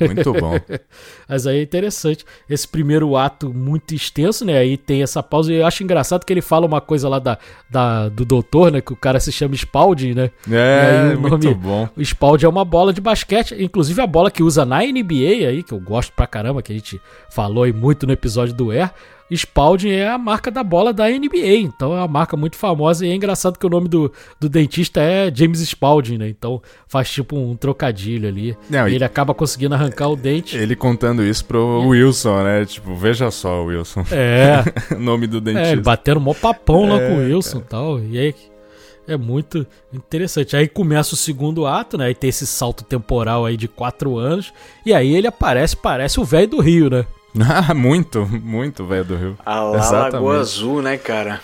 Muito bom. Mas aí é interessante. Esse primeiro ato muito extenso, né? Aí tem essa pausa. E eu acho engraçado que ele fala uma coisa lá da, da- do doutor, né? Que o cara se chama Spalding, né? É, o muito nome- bom. O Spalding é uma bola de basquete. Inclusive a bola que usa na NBA aí, que eu gosto pra caramba, que a gente falou aí muito no episódio do Air. Spalding é a marca da bola da NBA. Então é uma marca muito famosa. E é engraçado que o nome do, do dentista é James Spalding, né? Então faz tipo um trocadilho ali. Não, ele acaba conseguindo arrancar o dente. Ele contando isso pro Wilson, né? Tipo, veja só, Wilson. É. o nome do É, dentista. ele batendo mó papão lá É, com o Wilson e tal. E aí é muito interessante. Aí começa o segundo ato, né? Aí tem esse salto temporal aí de quatro anos. E aí ele aparece, parece o velho do Rio, né? Ah, muito, muito, velho do Rio. a. Lagoa Azul, né, cara?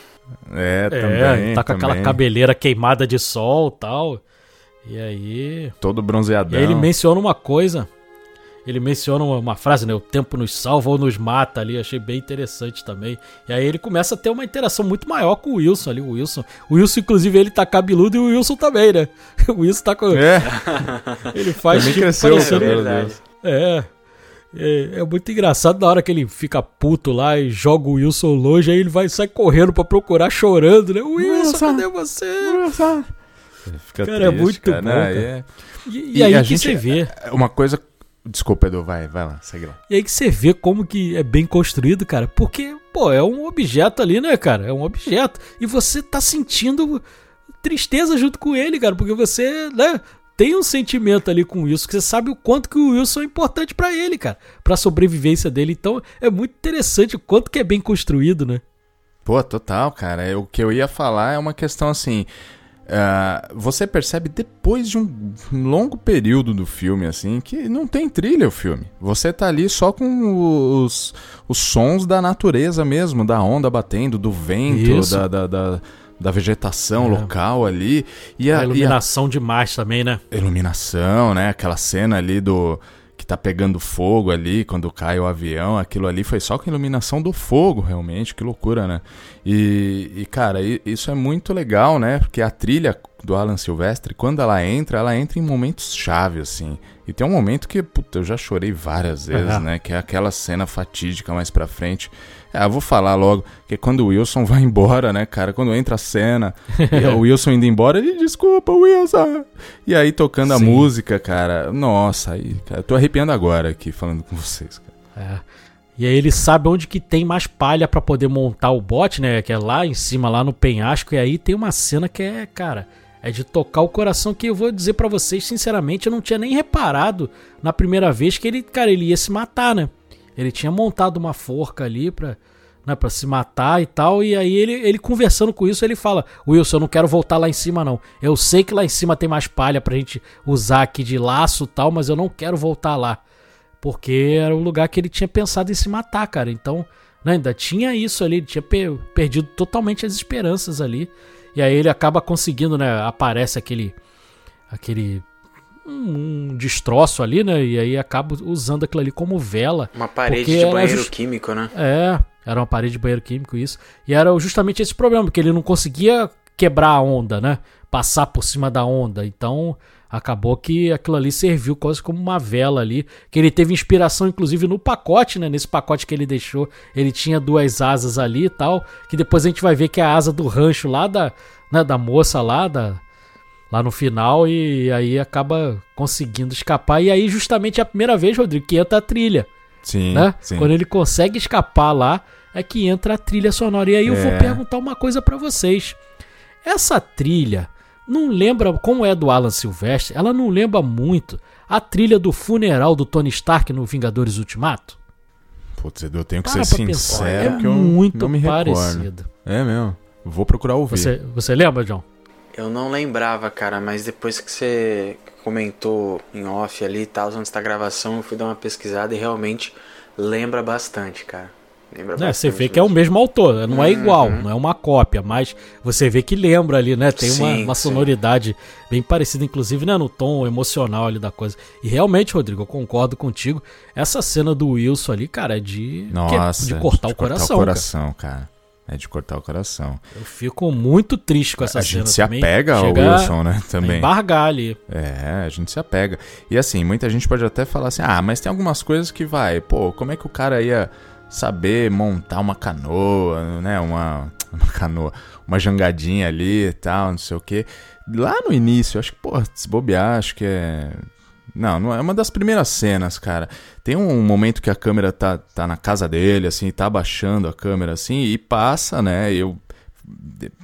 É, É, também. tá com aquela também. cabeleira queimada de sol e tal. E aí. Todo E bronzeadão. aí ele menciona uma coisa. Ele menciona uma, uma frase, né? O tempo nos salva ou nos mata ali. Achei bem interessante também. E aí ele começa a ter uma interação muito maior com o Wilson ali. O Wilson, o Wilson inclusive, ele tá cabeludo e o Wilson também, né? O Wilson tá com. É, Ele faz Também tipo cresceu, parecendo- cara. verdade. É. É, é muito engraçado na hora que ele fica puto lá e joga o Wilson longe, aí ele vai sai correndo pra procurar chorando, né? Wilson, Wilson. cadê você? fica Cara, é muito cara. bom, Não, cara. é- E, E e aí a que gente- você vê. Uma coisa. Desculpa, Edu, vai, vai lá, segue lá. E aí que você vê como que é bem construído, cara. Porque, pô, é um objeto ali, né, cara? É um objeto. E você tá sentindo tristeza junto com ele, cara. Porque você, né, tem um sentimento ali com o Wilson. Que você sabe o quanto que o Wilson é importante pra ele, cara. Pra sobrevivência dele. Então, é muito interessante o quanto que é bem construído, né? Pô, total, cara. É, O que eu ia falar é uma questão assim. ah, você percebe depois de um longo período do filme, assim, que não tem trilha o filme. Você tá ali só com os, os sons da natureza mesmo, da onda batendo, do vento, Isso. da, da, da, da vegetação É. local ali. E a, A e a iluminação demais também, né? iluminação, né? Aquela cena ali do que tá pegando fogo ali quando cai o avião, aquilo ali foi só com iluminação do fogo, realmente, que loucura, né? E, e, cara, isso é muito legal, né? Porque a trilha do Alan Silvestre, quando ela entra, ela entra em momentos chave, assim. E tem um momento que, puta, eu já chorei várias vezes, É. né? Que é aquela cena fatídica mais pra frente. É, eu vou falar logo, que é quando o Wilson vai embora, né, cara? Quando entra a cena, e o Wilson indo embora, ele desculpa, Wilson. E aí tocando a Sim. música, cara. Nossa, aí, cara, eu tô arrepiando agora aqui falando com vocês, cara. É. E aí ele sabe onde que tem mais palha pra poder montar o bote, né? Que é lá em cima, lá no penhasco. E aí tem uma cena que é, cara, é de tocar o coração que eu vou dizer pra vocês, sinceramente, eu não tinha nem reparado na primeira vez que ele, cara, ele ia se matar, né? Ele tinha montado uma forca ali pra, né, pra se matar e tal. E aí ele, ele conversando com isso, ele fala: Wilson, eu não quero voltar lá em cima, não. Eu sei que lá em cima tem mais palha pra gente usar aqui de laço tal, mas eu não quero voltar lá. Porque era o lugar que ele tinha pensado em se matar, cara. Então, né, ainda tinha isso ali, tinha pe- perdido totalmente as esperanças ali. E aí ele acaba conseguindo, né? Aparece aquele. aquele. um, um destroço ali, né? E aí acaba usando aquilo ali como vela. Uma parede de banheiro just- químico, né? É, era uma parede de banheiro químico isso. E era justamente esse problema, porque ele não conseguia quebrar a onda, né? Passar por cima da onda. Então, acabou que aquilo ali serviu quase como uma vela ali, que ele teve inspiração inclusive no pacote, né? Nesse pacote que ele deixou, ele tinha duas asas ali e tal, que depois a gente vai ver que é a asa do rancho lá da, né, da moça lá da lá no final e aí acaba conseguindo escapar e aí justamente é a primeira vez, Rodrigo, que entra a trilha. Sim, né? sim. Quando ele consegue escapar lá, é que entra a trilha sonora. E aí eu vou É. perguntar uma coisa pra vocês. Essa trilha não lembra, como é do Alan Silvestre, ela não lembra muito a trilha do funeral do Tony Stark no Vingadores Ultimato? Putz, eu tenho que Para ser pensar, sincero é que eu muito não me parecido. É mesmo. Vou procurar ouvir. Você, você lembra, John? Eu não lembrava, cara, mas depois que você comentou em off ali e tal, antes da gravação, eu fui dar uma pesquisada e realmente lembra bastante, cara. Lembra É, bastante. você vê que é o mesmo autor, não é igual, não é uma cópia, mas você vê que lembra ali, né? Tem uma, Sim, uma sim. sonoridade bem parecida, inclusive, né, no tom emocional ali da coisa. E realmente, Rodrigo, eu concordo contigo. Essa cena do Wilson ali, cara, é de, que é Nossa, de cortar o coração. cara. coração, cara. É de cortar o coração. Eu fico muito triste com essa a cena. gente se também. apega ao Chega Wilson, né? a Também. Embargar ali. É, a gente se apega. E assim, muita gente pode até falar assim: ah, mas tem algumas coisas que vai, pô, como é que o cara ia saber montar uma canoa, né? Uma, uma canoa, uma jangadinha ali e tal, não sei o quê. Lá no início, acho que, pô, se bobear, acho que é. Não, não é uma das primeiras cenas, cara. Tem um momento que a câmera tá, tá na casa dele, assim, tá abaixando a câmera, assim, e passa, né? Eu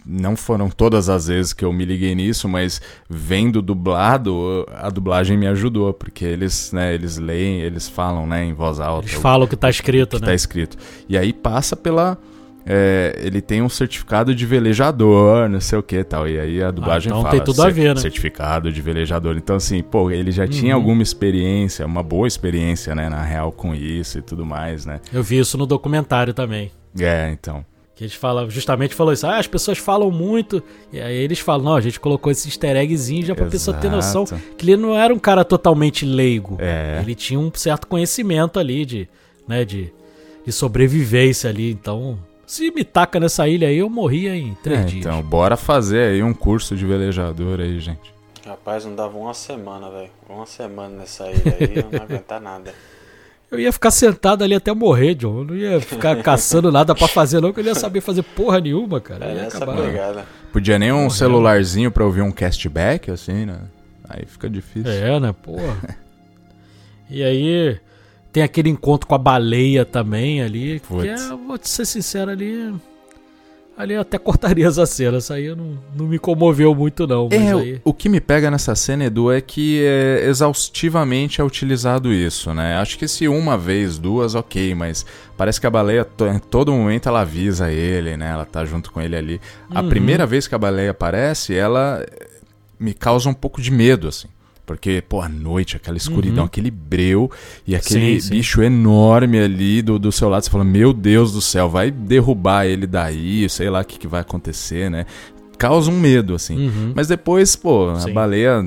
não foram todas as vezes que eu me liguei nisso, mas vendo dublado, a dublagem me ajudou, porque eles, né, eles leem, eles falam, né, em voz alta. Eles falam o que tá escrito, que né? tá escrito. E aí passa pela é, ele tem um certificado de velejador, não sei o que tal. E aí a dublagem então fala. tem tudo a ver, né? Certificado de velejador. Então, assim, pô, ele já tinha Uhum. alguma experiência, uma boa experiência, né, na real com isso e tudo mais, né? Eu vi isso no documentário também. É, então. Que eles falam, justamente falou isso, ah, as pessoas falam muito, e aí eles falam, não, a gente colocou esse easter eggzinho já pra pessoa ter noção Exato. que ele não era um cara totalmente leigo. É. Ele tinha um certo conhecimento ali de, né, de, de sobrevivência ali, então, se me taca nessa ilha aí, eu morria em três É, dias. então, bora fazer aí um curso de velejador aí, gente. Rapaz, não dava uma semana, velho. Uma semana nessa ilha aí, eu não aguentar nada. Eu ia ficar sentado ali até morrer, John. Eu não ia ficar caçando nada pra fazer, não, que eu não ia saber fazer porra nenhuma, cara. É essa acabar. pegada. Podia nem um Morreu. celularzinho pra ouvir um castback, assim, né? Aí fica difícil. É, né, porra. e aí tem aquele encontro com a baleia também ali, que Putz. é, vou te ser sincero ali, ali eu até cortaria essa cena, essa aí não, não me comoveu muito não, É, aí... o, o que me pega nessa cena, Edu, é que é, exaustivamente é utilizado isso, né? Acho que se uma vez, duas, ok, mas parece que a baleia, em todo momento, ela avisa ele, né? Ela tá junto com ele ali. A Uhum. primeira vez que a baleia aparece, ela me causa um pouco de medo, assim. Porque, pô, à noite, aquela escuridão, Uhum. aquele breu e aquele Sim, sim. bicho enorme ali do, do seu lado. Você fala, meu Deus do céu, vai derrubar ele daí, sei lá o que, que vai acontecer, né? Causa um medo, assim. Uhum. Mas depois, pô, Sim. a baleia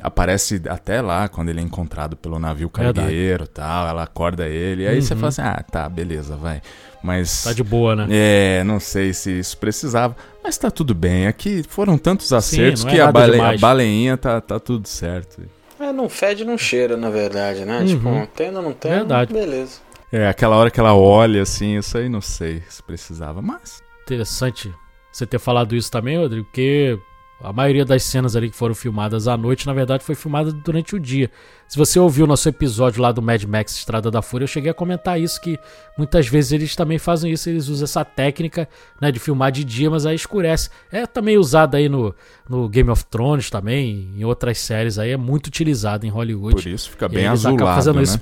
aparece até lá quando ele é encontrado pelo navio cargueiro e tal, ela acorda ele, e aí você Uhum. fala assim, ah, tá, beleza, vai. Mas. Tá de boa, né? É, não sei se isso precisava, mas tá tudo bem. Aqui foram tantos acertos não é que a, bale... a baleinha tá, tá tudo certo. É, não fede, não cheira, na verdade, né? Uhum. Tipo, tendo ou não tendo, Verdade. beleza. É, aquela hora que ela olha assim, isso aí não sei se precisava, mas. Interessante você ter falado isso também, Rodrigo, porque a maioria das cenas ali que foram filmadas à noite, na verdade, foi filmada durante o dia. Se você ouviu o nosso episódio lá do Mad Max Estrada da Fúria, eu cheguei a comentar isso, que muitas vezes eles também fazem isso, eles usam essa técnica né, de filmar de dia, mas aí escurece. É também usado aí no, no Game of Thrones também, em outras séries aí, é muito utilizado em Hollywood. Por isso fica bem azulado, fazendo né? isso.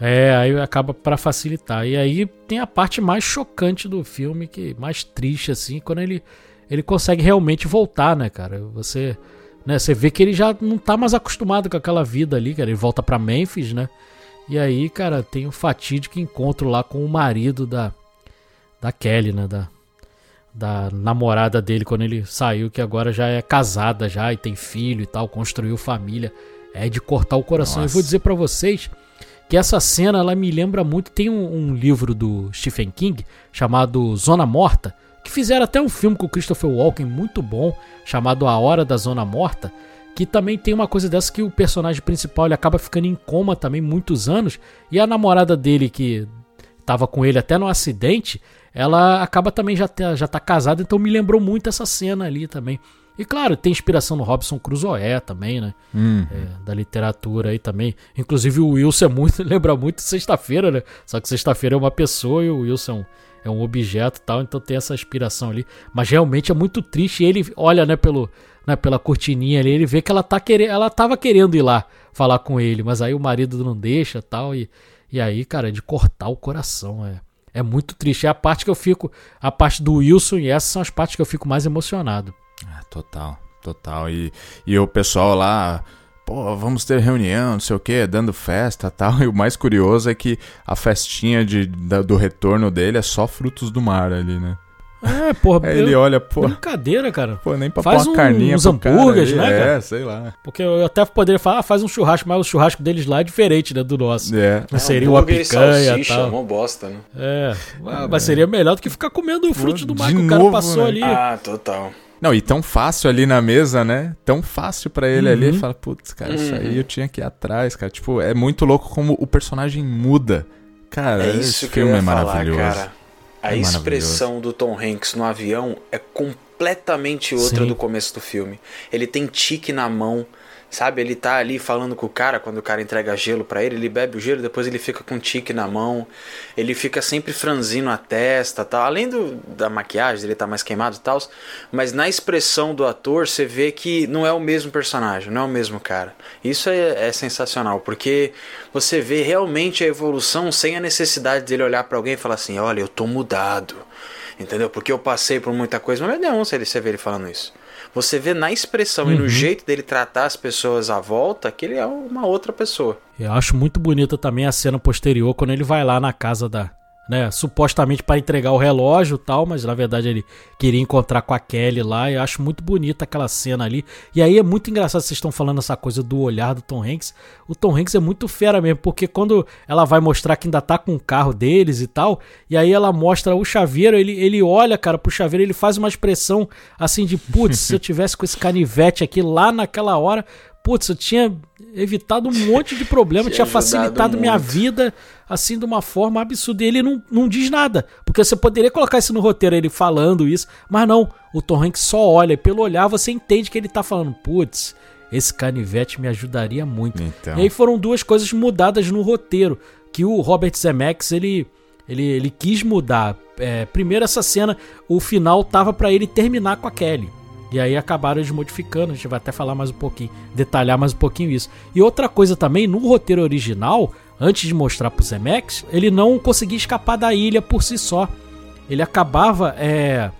É, aí acaba pra facilitar. E aí tem a parte mais chocante do filme, que mais triste assim, quando ele ele consegue realmente voltar, né, cara? Você, né, você vê que ele já não tá mais acostumado com aquela vida ali, cara. Ele volta pra Memphis, né? E aí, cara, tem o fatídico encontro lá com o marido da da Kelly, né, da da namorada dele quando ele saiu, que agora já é casada já e tem filho e tal, construiu família. É de cortar o coração. Eu Nossa. vou dizer pra vocês que essa cena ela me lembra muito. Tem um, um livro do Stephen King chamado Zona Morta, que fizeram até um filme com o Christopher Walken muito bom, chamado A Hora da Zona Morta, que também tem uma coisa dessa que o personagem principal ele acaba ficando em coma também muitos anos, e a namorada dele que tava com ele até no acidente, ela acaba também já tá, já tá casada, então me lembrou muito essa cena ali também. E claro, tem inspiração no Robson Crusoe também, né? Hum. É, da literatura aí também. Inclusive o Wilson é muito, lembra muito sexta-feira, né? Só que sexta-feira é uma pessoa e o Wilson é um objeto e tal, então tem essa inspiração ali. Mas realmente é muito triste. Ele olha, né, pelo, né, pela cortininha ali, ele vê que ela tá querendo, ela tava querendo ir lá falar com ele, mas aí o marido não deixa, tal, e e aí, cara, é de cortar o coração, é é muito triste. É a parte que eu fico, a parte do Wilson e essas são as partes que eu fico mais emocionado. Ah, total, total. E, e o pessoal lá, pô, vamos ter reunião, não sei o que, dando festa tal. E o mais curioso é que a festinha de, da, do retorno dele é só frutos do mar ali, né? É, porra. Aí ele eu- olha, pô, Brincadeira, cara. pô, nem pra Faz pôr uma um- carninha uns hambúrgueres, né, É, cara? sei lá. Porque eu até poderia falar, ah, faz um churrasco, mas o churrasco deles lá é diferente, né, do nosso. É. Não seria uma e picanha salsicha, tal. uma bosta, né? É, mas seria melhor do que ficar comendo o fruto do mar que o cara novo, passou né? ali. Ah, total. Não, e tão fácil ali na mesa, né? Tão fácil pra ele ali. Uhum. Ele fala, putz, cara, isso aí eu tinha que ir atrás, cara. Tipo, é muito louco como o personagem muda. Cara, É esse isso que eu filme ia é falar, maravilhoso. cara. A É expressão do Tom Hanks no avião é completamente outra Sim. do começo do filme. Ele tem tique na mão, sabe? Ele tá ali falando com o cara quando o cara entrega gelo pra ele, ele bebe o gelo, depois ele fica com tique na mão. Ele fica sempre franzindo a testa, tal. Além do, da maquiagem, ele tá mais queimado e tal, mas na expressão do ator você vê que não é o mesmo personagem, não é o mesmo cara. Isso é, é sensacional, porque você vê realmente a evolução sem a necessidade dele olhar pra alguém e falar assim: "Olha, eu tô mudado". Entendeu? Porque eu passei por muita coisa, mas não, você você vê ele falando isso. Você vê na expressão e no jeito dele tratar as pessoas à volta que ele é uma outra pessoa. Eu acho muito bonita também a cena posterior, quando ele vai lá na casa da. Né, supostamente para entregar o relógio e tal, mas na verdade ele queria encontrar com a Kelly lá. E eu acho muito bonita aquela cena ali. E aí é muito engraçado vocês estão falando essa coisa do olhar do Tom Hanks. O Tom Hanks é muito fera mesmo, porque quando ela vai mostrar que ainda tá com o carro deles e tal, e aí ela mostra o chaveiro, ele, ele olha, cara, pro chaveiro, ele faz uma expressão assim de putz, se eu tivesse com esse canivete aqui lá naquela hora, putz, eu tinha evitado um monte de problema, Tinha tinha facilitado ajudado minha muito. vida assim de uma forma absurda. E ele não, não diz nada, porque você poderia colocar isso no roteiro, ele falando isso, mas não, o Tom Hanks só olha, e pelo olhar você entende que ele tá falando, putz, esse canivete me ajudaria muito. Então. E aí foram duas coisas mudadas no roteiro, que o Robert Zemeckis, ele, ele, ele quis mudar. É, primeiro essa cena, o final tava pra ele terminar com a Kelly. E aí acabaram eles modificando, a gente vai até falar mais um pouquinho, detalhar mais um pouquinho isso. E outra coisa também, no roteiro original, antes de mostrar pro Zemeckis, ele não conseguia escapar da ilha por si só. Ele acabava é,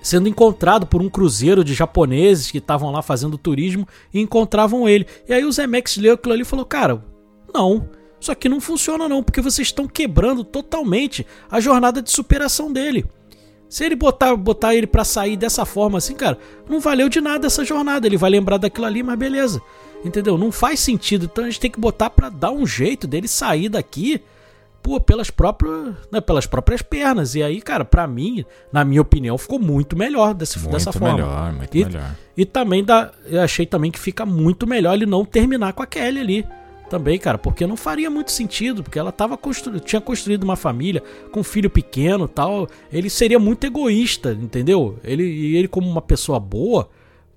sendo encontrado por um cruzeiro de japoneses que estavam lá fazendo turismo e encontravam ele. E aí o Zemeckis leu aquilo ali e falou: Cara, não, isso aqui não funciona não, porque vocês estão quebrando totalmente a jornada de superação dele. Se ele botar, botar ele pra sair dessa forma assim, cara, não valeu de nada essa jornada. Ele vai lembrar daquilo ali, mas beleza. Entendeu? Não faz sentido. Então a gente tem que botar pra dar um jeito dele sair daqui, pô, pelas próprias, né, pelas próprias pernas. E aí, cara, pra mim, na minha opinião, ficou muito melhor desse, Muito dessa forma. melhor, muito E- melhor. E também dá, eu achei também que fica muito melhor ele não terminar com a Kelly ali. Também, cara, porque não faria muito sentido, porque ela tava constru... tinha construído uma família com um filho pequeno tal. Ele seria muito egoísta, entendeu? Ele, e ele, como uma pessoa boa,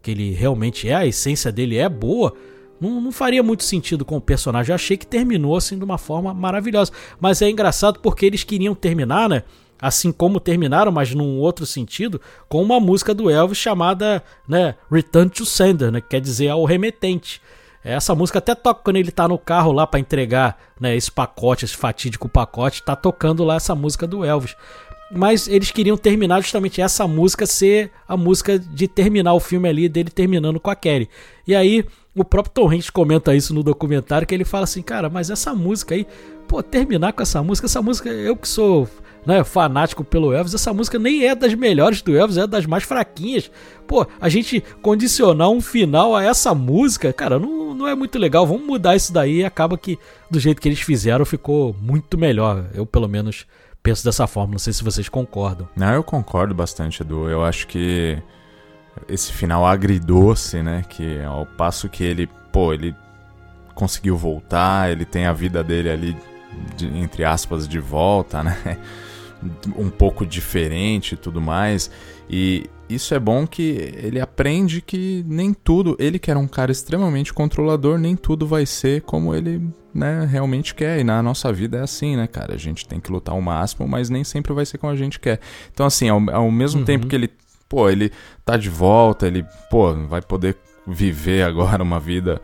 que ele realmente é, a essência dele é boa, não, não faria muito sentido com o personagem. Eu achei que terminou assim de uma forma maravilhosa. Mas é engraçado porque eles queriam terminar, né? Assim como terminaram, mas num outro sentido, com uma música do Elvis chamada né, Return to Sender, né, que quer dizer ao remetente. Essa música até toca quando ele tá no carro lá pra entregar né, esse pacote, esse fatídico pacote, tá tocando lá essa música do Elvis. Mas eles queriam terminar justamente essa música ser a música de terminar o filme ali, dele terminando com a Kelly. E aí, o próprio Tom comenta isso no documentário, que ele fala assim, cara, mas essa música aí, pô, terminar com essa música, essa música, eu que sou né, fanático pelo Elvis, essa música nem é das melhores do Elvis, é das mais fraquinhas. Pô, a gente condicionar um final a essa música, cara, não, não é muito legal. Vamos mudar isso daí e acaba que do jeito que eles fizeram ficou muito melhor. Eu, pelo menos, penso dessa forma. Não sei se vocês concordam. Não, eu concordo bastante, Edu. Eu acho que esse final agridoce, né? Que ao passo que ele, pô, ele conseguiu voltar, ele tem a vida dele ali, de, entre aspas, de volta, né? Um pouco diferente e tudo mais. E isso é bom que ele aprende que nem tudo, ele que era um cara extremamente controlador, nem tudo vai ser como ele né, realmente quer. E na nossa vida é assim, né, cara? A gente tem que lutar o máximo, mas nem sempre vai ser como a gente quer. Então, assim, ao, ao mesmo uhum. tempo que ele, pô, ele tá de volta, ele, pô, vai poder viver agora uma vida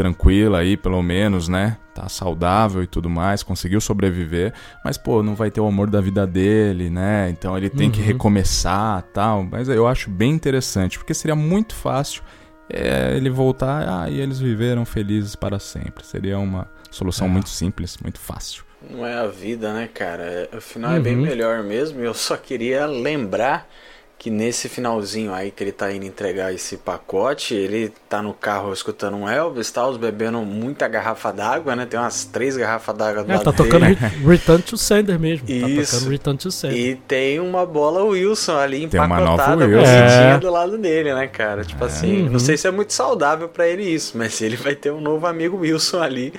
tranquila aí, pelo menos, né? Tá saudável e tudo mais, conseguiu sobreviver, mas pô, não vai ter o amor da vida dele, né? Então ele tem uhum. que recomeçar, tal. Mas eu acho bem interessante, porque seria muito fácil é, ele voltar ah, e eles viveram felizes para sempre. Seria uma solução é. muito simples, muito fácil. Não é a vida, né, cara? Afinal uhum. é bem uhum. melhor mesmo. Eu só queria lembrar que nesse finalzinho aí que ele tá indo entregar esse pacote, ele tá no carro escutando um Elvis, tá? Os bebendo muita garrafa d'água, né? Tem umas três garrafas d'água do é, lado tá tocando Return to Sender mesmo. Tá Isso. Tá tocando Return to Sender. E tem uma bola Wilson ali empacotada com é. do lado dele, né, cara? Tipo é. assim, uhum. não sei se é muito saudável para ele isso, mas ele vai ter um novo amigo Wilson ali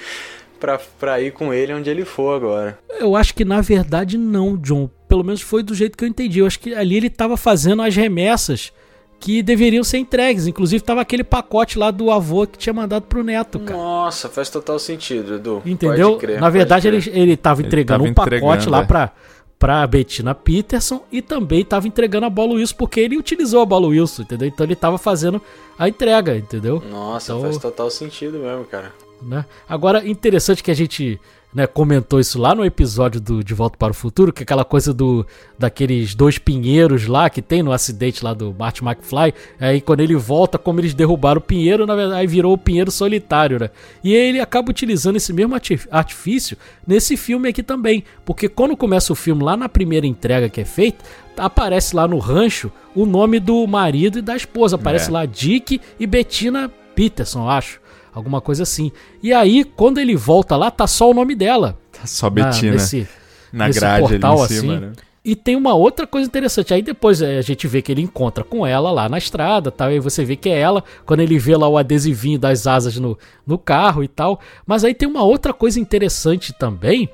pra, pra ir com ele onde ele for agora. Eu acho que na verdade não, John. Pelo menos foi do jeito que eu entendi. Eu acho que ali ele tava fazendo as remessas que deveriam ser entregues. Inclusive tava aquele pacote lá do avô que tinha mandado pro neto, cara. Nossa, faz total sentido, Edu. Entendeu? Crer, Na verdade, ele, ele tava entregando ele tava um pacote lá é. pra, pra Bettina Peterson e também tava entregando a bola Wilson, porque ele utilizou a bola Wilson, entendeu? Então ele tava fazendo a entrega, entendeu? Nossa, então, faz total sentido mesmo, cara. Né? Agora, interessante que a gente né, comentou isso lá no episódio do De Volta para o Futuro, que é aquela coisa do daqueles dois pinheiros lá que tem no acidente lá do Marty McFly. Aí quando ele volta, como eles derrubaram o pinheiro, na verdade, aí virou o pinheiro solitário, né? E ele acaba utilizando esse mesmo artifício nesse filme aqui também. Porque quando começa o filme, lá na primeira entrega que é feita, aparece lá no rancho o nome do marido e da esposa. Aparece é. lá Dick e Bettina Peterson, acho alguma coisa assim. E aí, quando ele volta lá, tá só o nome dela. Tá só Betina. Na, nesse, na nesse grade portal, ali em cima, assim. né? E tem uma outra coisa interessante. Aí depois é, a gente vê que ele encontra com ela lá na estrada, tal. Aí você vê que é ela, quando ele vê lá o adesivinho das asas no, no carro e tal. Mas aí tem uma outra coisa interessante também,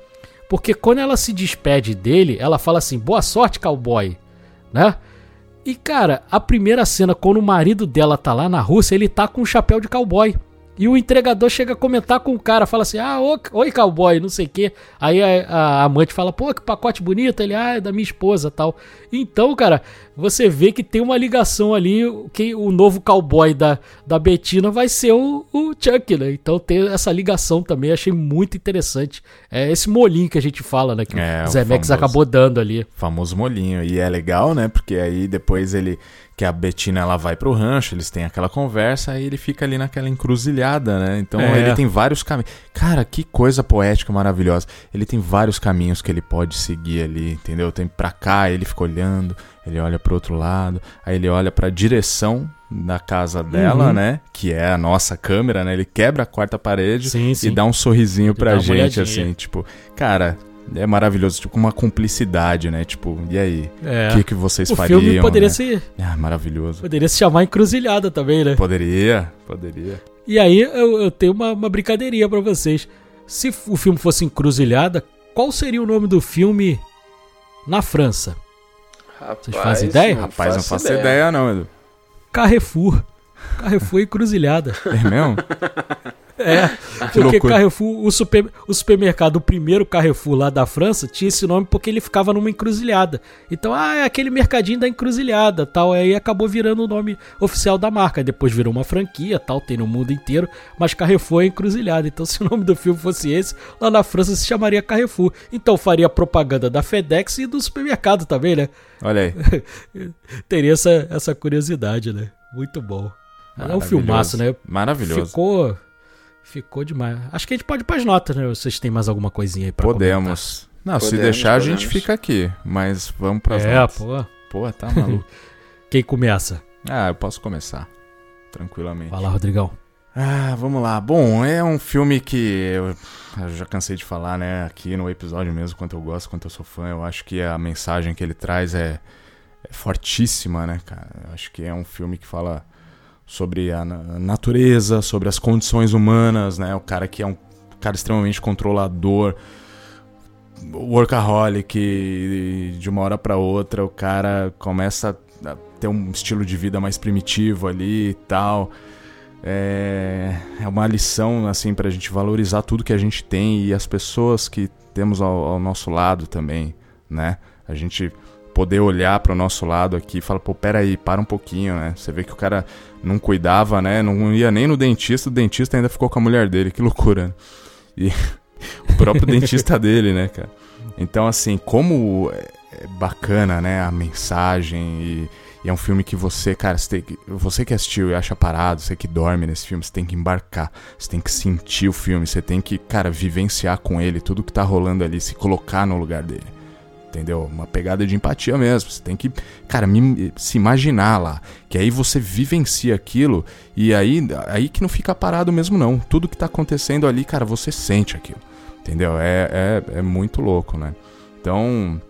porque quando ela se despede dele, ela fala assim: "Boa sorte, cowboy", né? E cara, a primeira cena quando o marido dela tá lá na Rússia, ele tá com um chapéu de cowboy. E o entregador chega a comentar com o cara, fala assim: Ah, oi cowboy, não sei o quê. Aí a, a, amante fala: Pô, que pacote bonito. Ele, ah, é da minha esposa tal. Então, cara, você vê que tem uma ligação ali. Que o novo cowboy da, da Betina vai ser o, o Chuck, né? Então tem essa ligação também. Achei muito interessante. É esse molinho que a gente fala, né? Que é, o Zemex acabou dando ali. Famoso molinho. E é legal, né? Porque aí depois ele que a Betina ela vai pro rancho, eles têm aquela conversa e ele fica ali naquela encruzilhada, né? Então é. ele tem vários caminhos. Cara, que coisa poética maravilhosa. Ele tem vários caminhos que ele pode seguir ali, entendeu? Tem pra cá, ele fica olhando, ele olha pro outro lado, aí ele olha pra direção da casa dela, uhum. né? Que é a nossa câmera, né? Ele quebra a quarta parede sim, sim. e dá um sorrisinho ele pra gente, assim, tipo, cara, é maravilhoso, tipo, uma cumplicidade, né? Tipo, e aí? É. O que, que vocês o fariam? O filme poderia né? ser. Ah, maravilhoso. Poderia se chamar Encruzilhada também, né? Poderia, poderia. E aí eu, eu tenho uma, uma brincadeirinha para vocês. Se o filme fosse Encruzilhada, qual seria o nome do filme na França? Rapaz, Vocês fazem ideia? Não Rapaz, não faço ideia. ideia não, Edu. Carrefour. Carrefour Encruzilhada. É mesmo? É, porque Carrefour, o, super, o supermercado, o primeiro Carrefour lá da França, tinha esse nome porque ele ficava numa encruzilhada. Então, ah, é aquele mercadinho da encruzilhada, tal. Aí acabou virando o nome oficial da marca. Depois virou uma franquia, tal, tem no mundo inteiro. Mas Carrefour é encruzilhada. Então, se o nome do filme fosse esse, lá na França se chamaria Carrefour. Então, faria propaganda da FedEx e do supermercado também, né? Olha aí. Teria essa, essa curiosidade, né? Muito bom. É um filmaço, né? Maravilhoso. Ficou Ficou demais. Acho que a gente pode ir pras notas, né? Vocês têm mais alguma coisinha aí pra Podemos. Comentar? Não, podemos, se deixar podemos. a gente fica aqui. Mas vamos pras é, notas. É, pô. Pô, tá maluco. Quem começa? Ah, eu posso começar. Tranquilamente. Vai lá, Rodrigão. Ah, vamos lá. Bom, é um filme que eu, eu já cansei de falar, né, aqui no episódio mesmo, quanto eu gosto, quanto eu sou fã. Eu acho que a mensagem que ele traz é, é fortíssima, né, cara? Eu acho que é um filme que fala sobre a natureza, sobre as condições humanas, né? O cara que é um cara extremamente controlador, workaholic, de uma hora para outra o cara começa a ter um estilo de vida mais primitivo ali e tal é, é uma lição assim para a gente valorizar tudo que a gente tem e as pessoas que temos ao, ao nosso lado também, né? A gente poder olhar para o nosso lado aqui e falar, pô, peraí, para um pouquinho, né? Você vê que o cara não cuidava, né? Não ia nem no dentista, o dentista ainda ficou com a mulher dele, que loucura. Né? E o próprio dentista dele, né, cara? Então, assim, como é bacana, né, a mensagem e e é um filme que você, cara, você, tem, você que assistiu e acha parado, você que dorme nesse filme, você tem que embarcar, você tem que sentir o filme, você tem que, cara, vivenciar com ele tudo que tá rolando ali, se colocar no lugar dele. Entendeu? Uma pegada de empatia mesmo. Você tem que, cara, me, se imaginar lá. Que aí você vivencia aquilo e aí, aí que não fica parado mesmo, não. Tudo que tá acontecendo ali, cara, você sente aquilo. Entendeu? É, é, é muito louco, né? Então,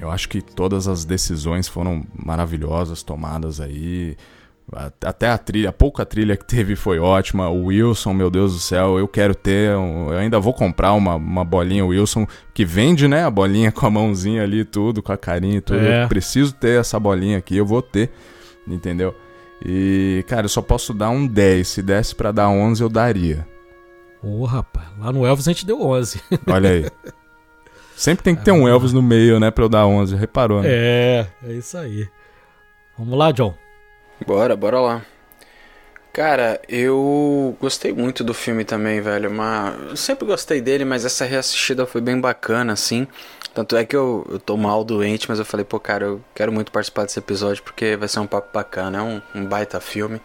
eu acho que todas as decisões foram maravilhosas tomadas aí. Até a trilha, a pouca trilha que teve foi ótima. O Wilson, meu Deus do céu, eu quero ter. Eu ainda vou comprar uma, uma bolinha Wilson que vende, né? A bolinha com a mãozinha ali tudo, com a carinha e tudo. É. Eu preciso ter essa bolinha aqui, eu vou ter, entendeu? E, cara, eu só posso dar um 10. Se desse para dar 11, eu daria. Ô, oh, rapaz, lá no Elvis a gente deu 11. Olha aí. Sempre tem que ter um Elvis no meio, né, pra eu dar 11, reparou, né? É, é isso aí. Vamos lá, John. Bora, bora lá. Cara, eu gostei muito do filme também, velho. Mas eu sempre gostei dele, mas essa reassistida foi bem bacana, assim. Tanto é que eu, eu tô mal doente, mas eu falei, pô, cara, eu quero muito participar desse episódio porque vai ser um papo bacana. É um, um baita filme.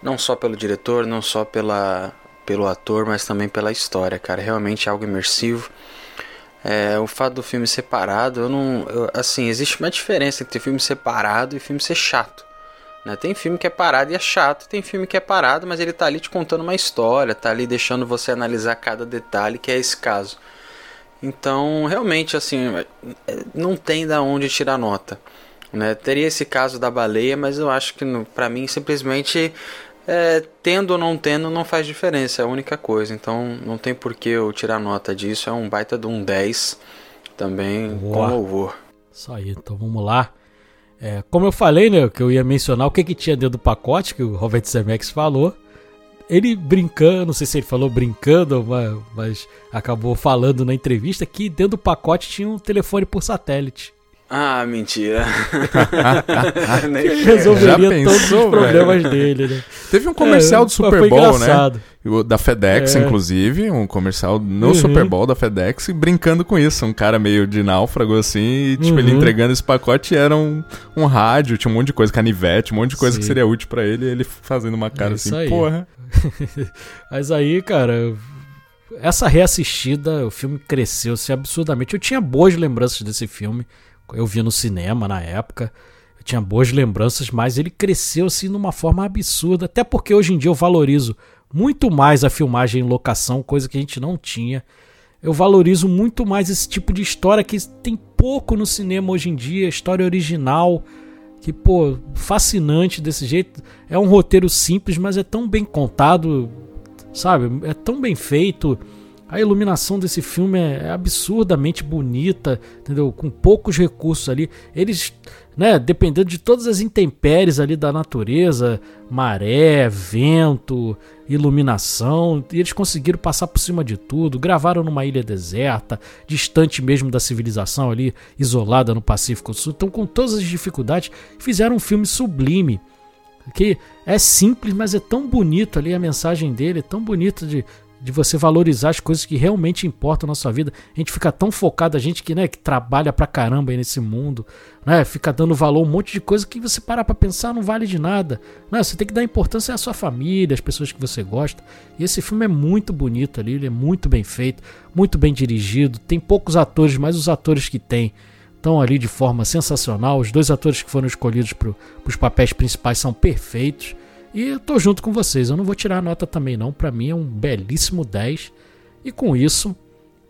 Não só pelo diretor, não só pela, pelo ator, mas também pela história, cara. Realmente é algo imersivo. É, o fato do filme separado, eu não. Eu, assim, existe uma diferença entre filme separado e filme ser chato. Né? Tem filme que é parado e é chato, tem filme que é parado, mas ele tá ali te contando uma história, tá ali deixando você analisar cada detalhe, que é esse caso. Então, realmente, assim, não tem da onde tirar nota. Né? Teria esse caso da baleia, mas eu acho que para mim simplesmente é, tendo ou não tendo não faz diferença, é a única coisa. Então não tem por que eu tirar nota disso. É um baita de um 10 também Boa. com louvor. Isso aí, então vamos lá. É, como eu falei, né, que eu ia mencionar o que, que tinha dentro do pacote, que o Robert Zemeckis falou. Ele brincando, não sei se ele falou brincando, mas, mas acabou falando na entrevista que dentro do pacote tinha um telefone por satélite. Ah, mentira. resolveria todos os problemas dele, né? Teve um comercial é, do Super Bowl, né? Da FedEx, é. inclusive, um comercial no uhum. Super Bowl da FedEx, brincando com isso. Um cara meio de náufrago, assim, e, tipo, uhum. ele entregando esse pacote era um, um rádio, tinha um monte de coisa, canivete, um monte de coisa Sim. que seria útil para ele, e ele fazendo uma cara é assim, aí. porra. Mas aí, cara, essa reassistida, o filme cresceu-se absurdamente. Eu tinha boas lembranças desse filme eu vi no cinema na época. Eu tinha boas lembranças, mas ele cresceu assim numa forma absurda. Até porque hoje em dia eu valorizo muito mais a filmagem em locação, coisa que a gente não tinha. Eu valorizo muito mais esse tipo de história que tem pouco no cinema hoje em dia, história original, que pô, fascinante desse jeito. É um roteiro simples, mas é tão bem contado, sabe? É tão bem feito. A iluminação desse filme é, é absurdamente bonita, entendeu? Com poucos recursos ali. Eles, né, dependendo de todas as intempéries ali da natureza, maré, vento, iluminação, eles conseguiram passar por cima de tudo. Gravaram numa ilha deserta, distante mesmo da civilização ali, isolada no Pacífico Sul. Então, com todas as dificuldades, fizeram um filme sublime que é simples, mas é tão bonito ali a mensagem dele, é tão bonito de de você valorizar as coisas que realmente importam na sua vida. A gente fica tão focado, a gente que, né, que trabalha pra caramba aí nesse mundo, né, fica dando valor a um monte de coisa que você parar pra pensar não vale de nada. Né, você tem que dar importância à sua família, às pessoas que você gosta. E esse filme é muito bonito ali, ele é muito bem feito, muito bem dirigido. Tem poucos atores, mas os atores que tem estão ali de forma sensacional. Os dois atores que foram escolhidos para os papéis principais são perfeitos. E eu tô junto com vocês, eu não vou tirar a nota também não, para mim é um belíssimo 10. E com isso,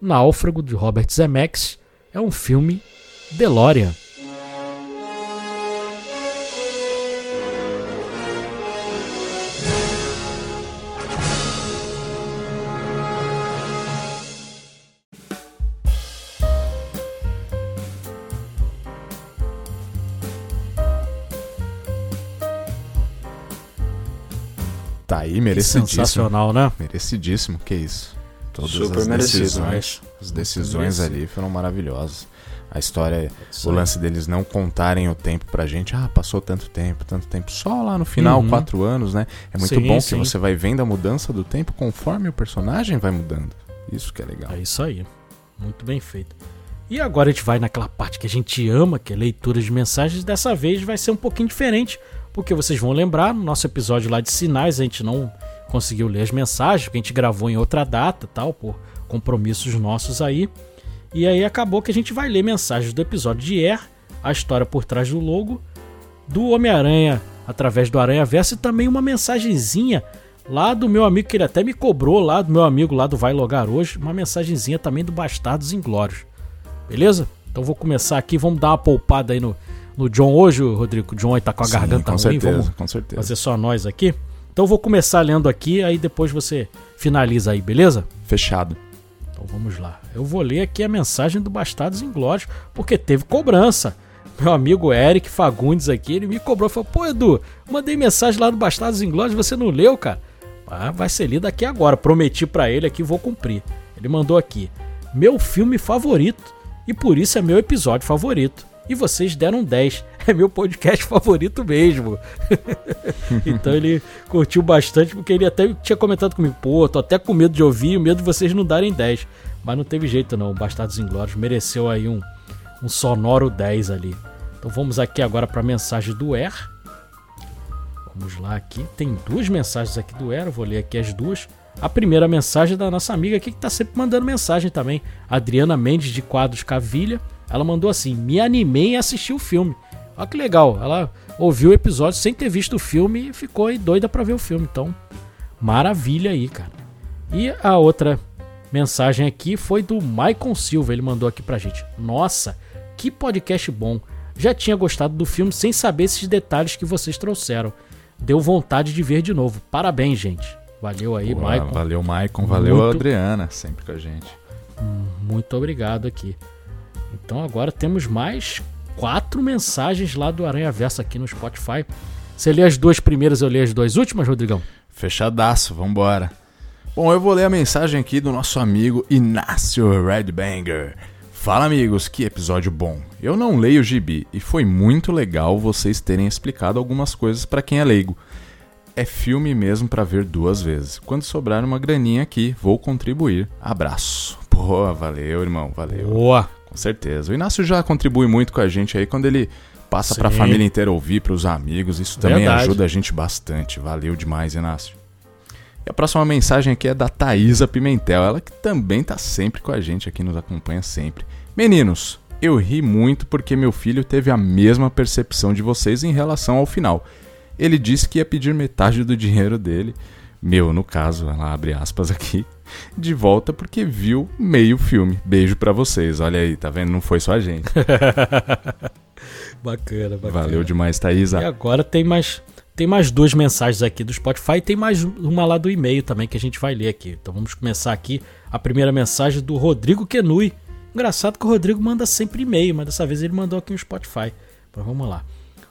Náufrago de Robert Zemeckis é um filme DeLorean. Tá aí, merecidíssimo. Sensacional, né? Merecidíssimo, que isso. Todas Super as decisões, as decisões ali foram maravilhosas. A história, Isso o lance deles não contarem o tempo pra gente. Ah, passou tanto tempo, tanto tempo. Só lá no final, Uhum. quatro anos, né? É muito Sim, bom sim. que você vai vendo a mudança do tempo conforme o personagem vai mudando. Isso que é legal. É isso aí. Muito bem feito. E agora a gente vai naquela parte que a gente ama, que é leitura de mensagens. Dessa vez vai ser um pouquinho diferente, porque vocês vão lembrar, no nosso episódio lá de sinais, a gente não conseguiu ler as mensagens, porque a gente gravou em outra data, tal, por compromissos nossos aí. E aí acabou que a gente vai ler mensagens do episódio de Air, a história por trás do logo, do Homem-Aranha através do Aranha Verso e também uma mensagenzinha lá do meu amigo, que ele até me cobrou lá, do meu amigo lá do Vai Logar hoje, uma mensagenzinha também do Bastardos Inglórios. Beleza? Então vou começar aqui, vamos dar uma poupada aí no, no John hoje, Rodrigo. O John aí tá com a Sim, garganta com ruim, certeza, vamos com certeza. fazer só nós aqui. Então eu vou começar lendo aqui, aí depois você finaliza aí, beleza? Fechado. Então vamos lá. Eu vou ler aqui a mensagem do Bastardos Inglórios, porque teve cobrança. Meu amigo Eric Fagundes aqui, ele me cobrou, falou: "Pô, Edu, mandei mensagem lá do Bastardos Inglórios, você não leu, cara?" Ah, vai ser lido aqui agora. Prometi pra ele aqui, vou cumprir. Ele mandou aqui: "Meu filme favorito e por isso é meu episódio favorito. E vocês deram 10. É meu podcast favorito mesmo." então ele curtiu bastante, porque ele até tinha comentado comigo, pô, tô até com medo de ouvir, medo de vocês não darem 10. Mas não teve jeito não, Bastardos Inglórios mereceu aí um, um sonoro 10 ali. Então vamos aqui agora para a mensagem do Er. Vamos lá aqui, tem duas mensagens aqui do Er, vou ler aqui as duas. A primeira mensagem é da nossa amiga aqui que tá sempre mandando mensagem também, Adriana Mendes de Quadros Cavilha. Ela mandou assim: "Me animei a assistir o filme". Olha que legal, ela ouviu o episódio sem ter visto o filme e ficou doida pra ver o filme. Então, maravilha aí, cara. E a outra mensagem aqui foi do Maicon Silva, ele mandou aqui pra gente. Nossa, que podcast bom. Já tinha gostado do filme sem saber esses detalhes que vocês trouxeram. Deu vontade de ver de novo. Parabéns, gente. Valeu aí, Boa, Maicon. Valeu, Maicon. Valeu, Muito- Adriana, sempre com a gente. Muito obrigado aqui. Então agora temos mais quatro mensagens lá do Aranha Verso aqui no Spotify. Você lê as duas primeiras, eu leio as duas últimas, Rodrigão? Fechadaço, vambora. Bom, eu vou ler a mensagem aqui do nosso amigo Inácio Redbanger. Fala amigos, que episódio bom. Eu não leio o gibi e foi muito legal vocês terem explicado algumas coisas pra quem é leigo. É filme mesmo pra ver duas vezes. Quando sobrar uma graninha aqui, vou contribuir. Abraço. Pô, valeu, irmão, valeu. Boa! Com certeza. O Inácio já contribui muito com a gente aí quando ele passa pra Sim. família inteira ouvir, pros amigos. Isso também Verdade. ajuda a gente bastante. Valeu demais, Inácio. E a próxima mensagem aqui é da Thaisa Pimentel, ela que também tá sempre com a gente aqui, nos acompanha sempre. Meninos, eu ri muito porque meu filho teve a mesma percepção de vocês em relação ao final. Ele disse que ia pedir metade do dinheiro dele, meu no caso, ela abre aspas aqui, de volta porque viu meio filme. Beijo pra vocês, olha aí, tá vendo? Não foi só a gente. Bacana, bacana. Valeu demais, Thaisa. E agora tem mais, tem mais duas mensagens aqui do Spotify e tem mais uma lá do e-mail também que a gente vai ler aqui. Então vamos começar aqui a primeira mensagem do Rodrigo Kenui. Engraçado que o Rodrigo manda sempre e-mail, mas dessa vez ele mandou aqui no Spotify. Então vamos lá.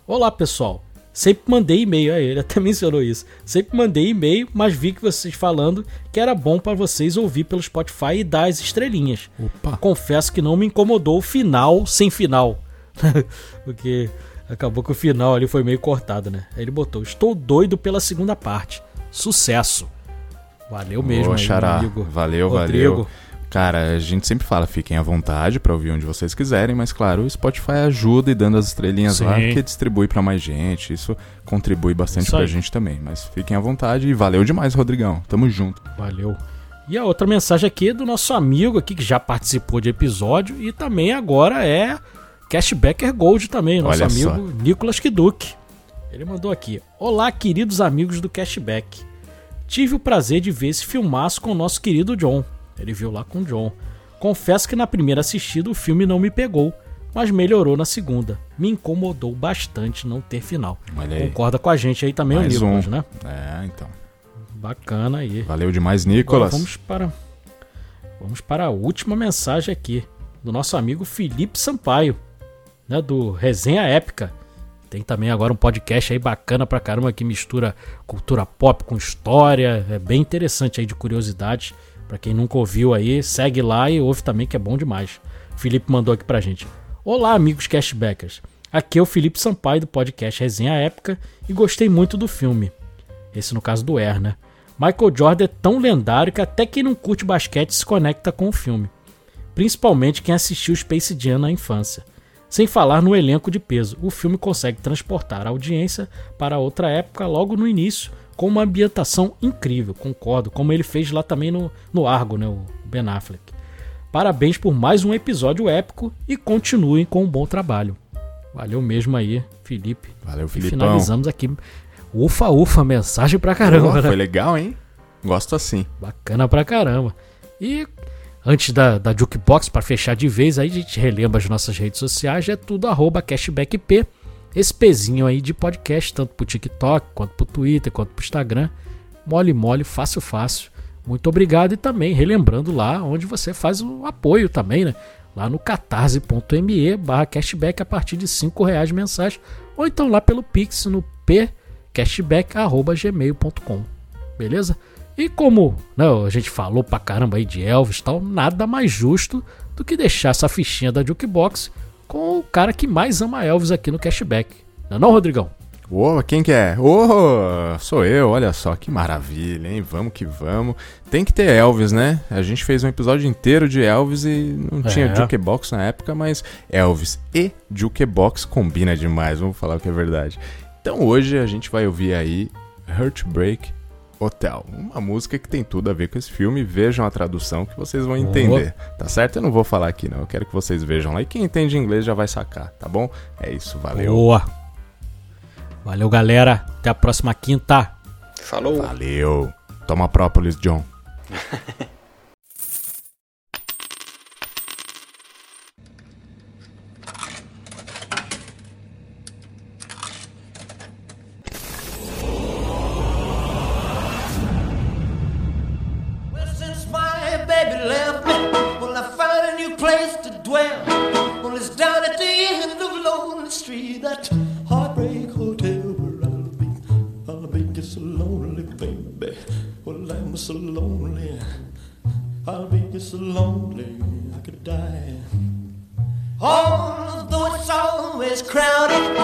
Olá pessoal, sempre mandei e-mail, aí ele até mencionou isso. Sempre mandei e-mail, mas vi que vocês falando que era bom para vocês ouvir pelo Spotify e dar as estrelinhas. Opa. Confesso que não me incomodou o final sem final. Porque acabou que o final ali foi meio cortado, né? Aí ele botou: Estou doido pela segunda parte. Sucesso. Valeu mesmo, Ô, aí. Valeu, Rodrigo. valeu. Cara, a gente sempre fala, fiquem à vontade pra ouvir onde vocês quiserem, mas claro, o Spotify ajuda e dando as estrelinhas lá, Sim. porque distribui pra mais gente, isso contribui bastante Isso pra aí. gente também. Mas fiquem à vontade e valeu demais, Rodrigão. Tamo junto. Valeu. E a outra mensagem aqui é do nosso amigo aqui que já participou de episódio e também agora é Cashbacker Gold também, nosso Olha só. amigo Nicolas Kiduk. Ele mandou aqui: Olá, queridos amigos do Cashback. Tive o prazer de ver esse filmaço com o nosso querido John. Ele viu lá com o John. Confesso que na primeira assistida o filme não me pegou, mas melhorou na segunda. Me incomodou bastante não ter final. Concorda com a gente aí também Mais o Nicolas, um. né? É, então. Bacana aí. Valeu demais, Agora Nicolas. vamos para vamos para a última mensagem aqui do nosso amigo Felipe Sampaio, né, do Resenha Épica. Tem também agora um podcast aí bacana pra caramba que mistura cultura pop com história, é bem interessante aí de curiosidades. Pra quem nunca ouviu aí, segue lá e ouve também que é bom demais. O Felipe mandou aqui pra gente. Olá, amigos cashbackers. Aqui é o Felipe Sampaio do podcast Resenha Épica e gostei muito do filme. Esse no caso do Air, né? Michael Jordan é tão lendário que até quem não curte basquete se conecta com o filme. Principalmente quem assistiu Space Jam na infância. Sem falar no elenco de peso, o filme consegue transportar a audiência para outra época logo no início, com uma ambientação incrível, concordo, como ele fez lá também no, no Argo, né, o Ben Affleck. Parabéns por mais um episódio épico e continuem com um bom trabalho. Valeu mesmo aí, Felipe. Valeu, E Filipão. finalizamos aqui. Ufa, ufa, mensagem pra caramba, né? Foi legal, hein? Gosto assim. Bacana pra caramba. E antes da, da Jukebox, pra fechar de vez, aí a gente relembra as nossas redes sociais, é tudo arroba cashbackp. Esse pezinho aí de podcast, tanto pro TikTok, quanto pro Twitter, quanto pro Instagram. Mole, mole, fácil, fácil. Muito obrigado e também relembrando lá onde você faz o apoio também, né? Lá no catarse.me barra cashback a partir de 5 reais mensais. Ou então lá pelo Pix no pcashback.gmail.com. Beleza? E como né, a gente falou pra caramba aí de Elvis tal, nada mais justo do que deixar essa fichinha da Jukebox com o cara que mais ama Elvis aqui no Cashback. Não é não, Rodrigão? Ô, quem que é? Ô, sou eu, olha só, que maravilha, hein? Vamos que vamos. Tem que ter Elvis, né? A gente fez um episódio inteiro de Elvis e não tinha É. Jukebox na época, mas Elvis e Jukebox combina demais, vamos falar o que é verdade. Então hoje a gente vai ouvir aí Heartbreak Hotel, uma música que tem tudo a ver com esse filme. Vejam a tradução que vocês vão entender, tá certo? Eu não vou falar aqui não, eu quero que vocês vejam lá. E quem entende inglês já vai sacar, tá bom? É isso, valeu. Boa! Valeu, galera. Até a próxima quinta. Falou. Valeu. Toma própolis, John. Although it's always crowded,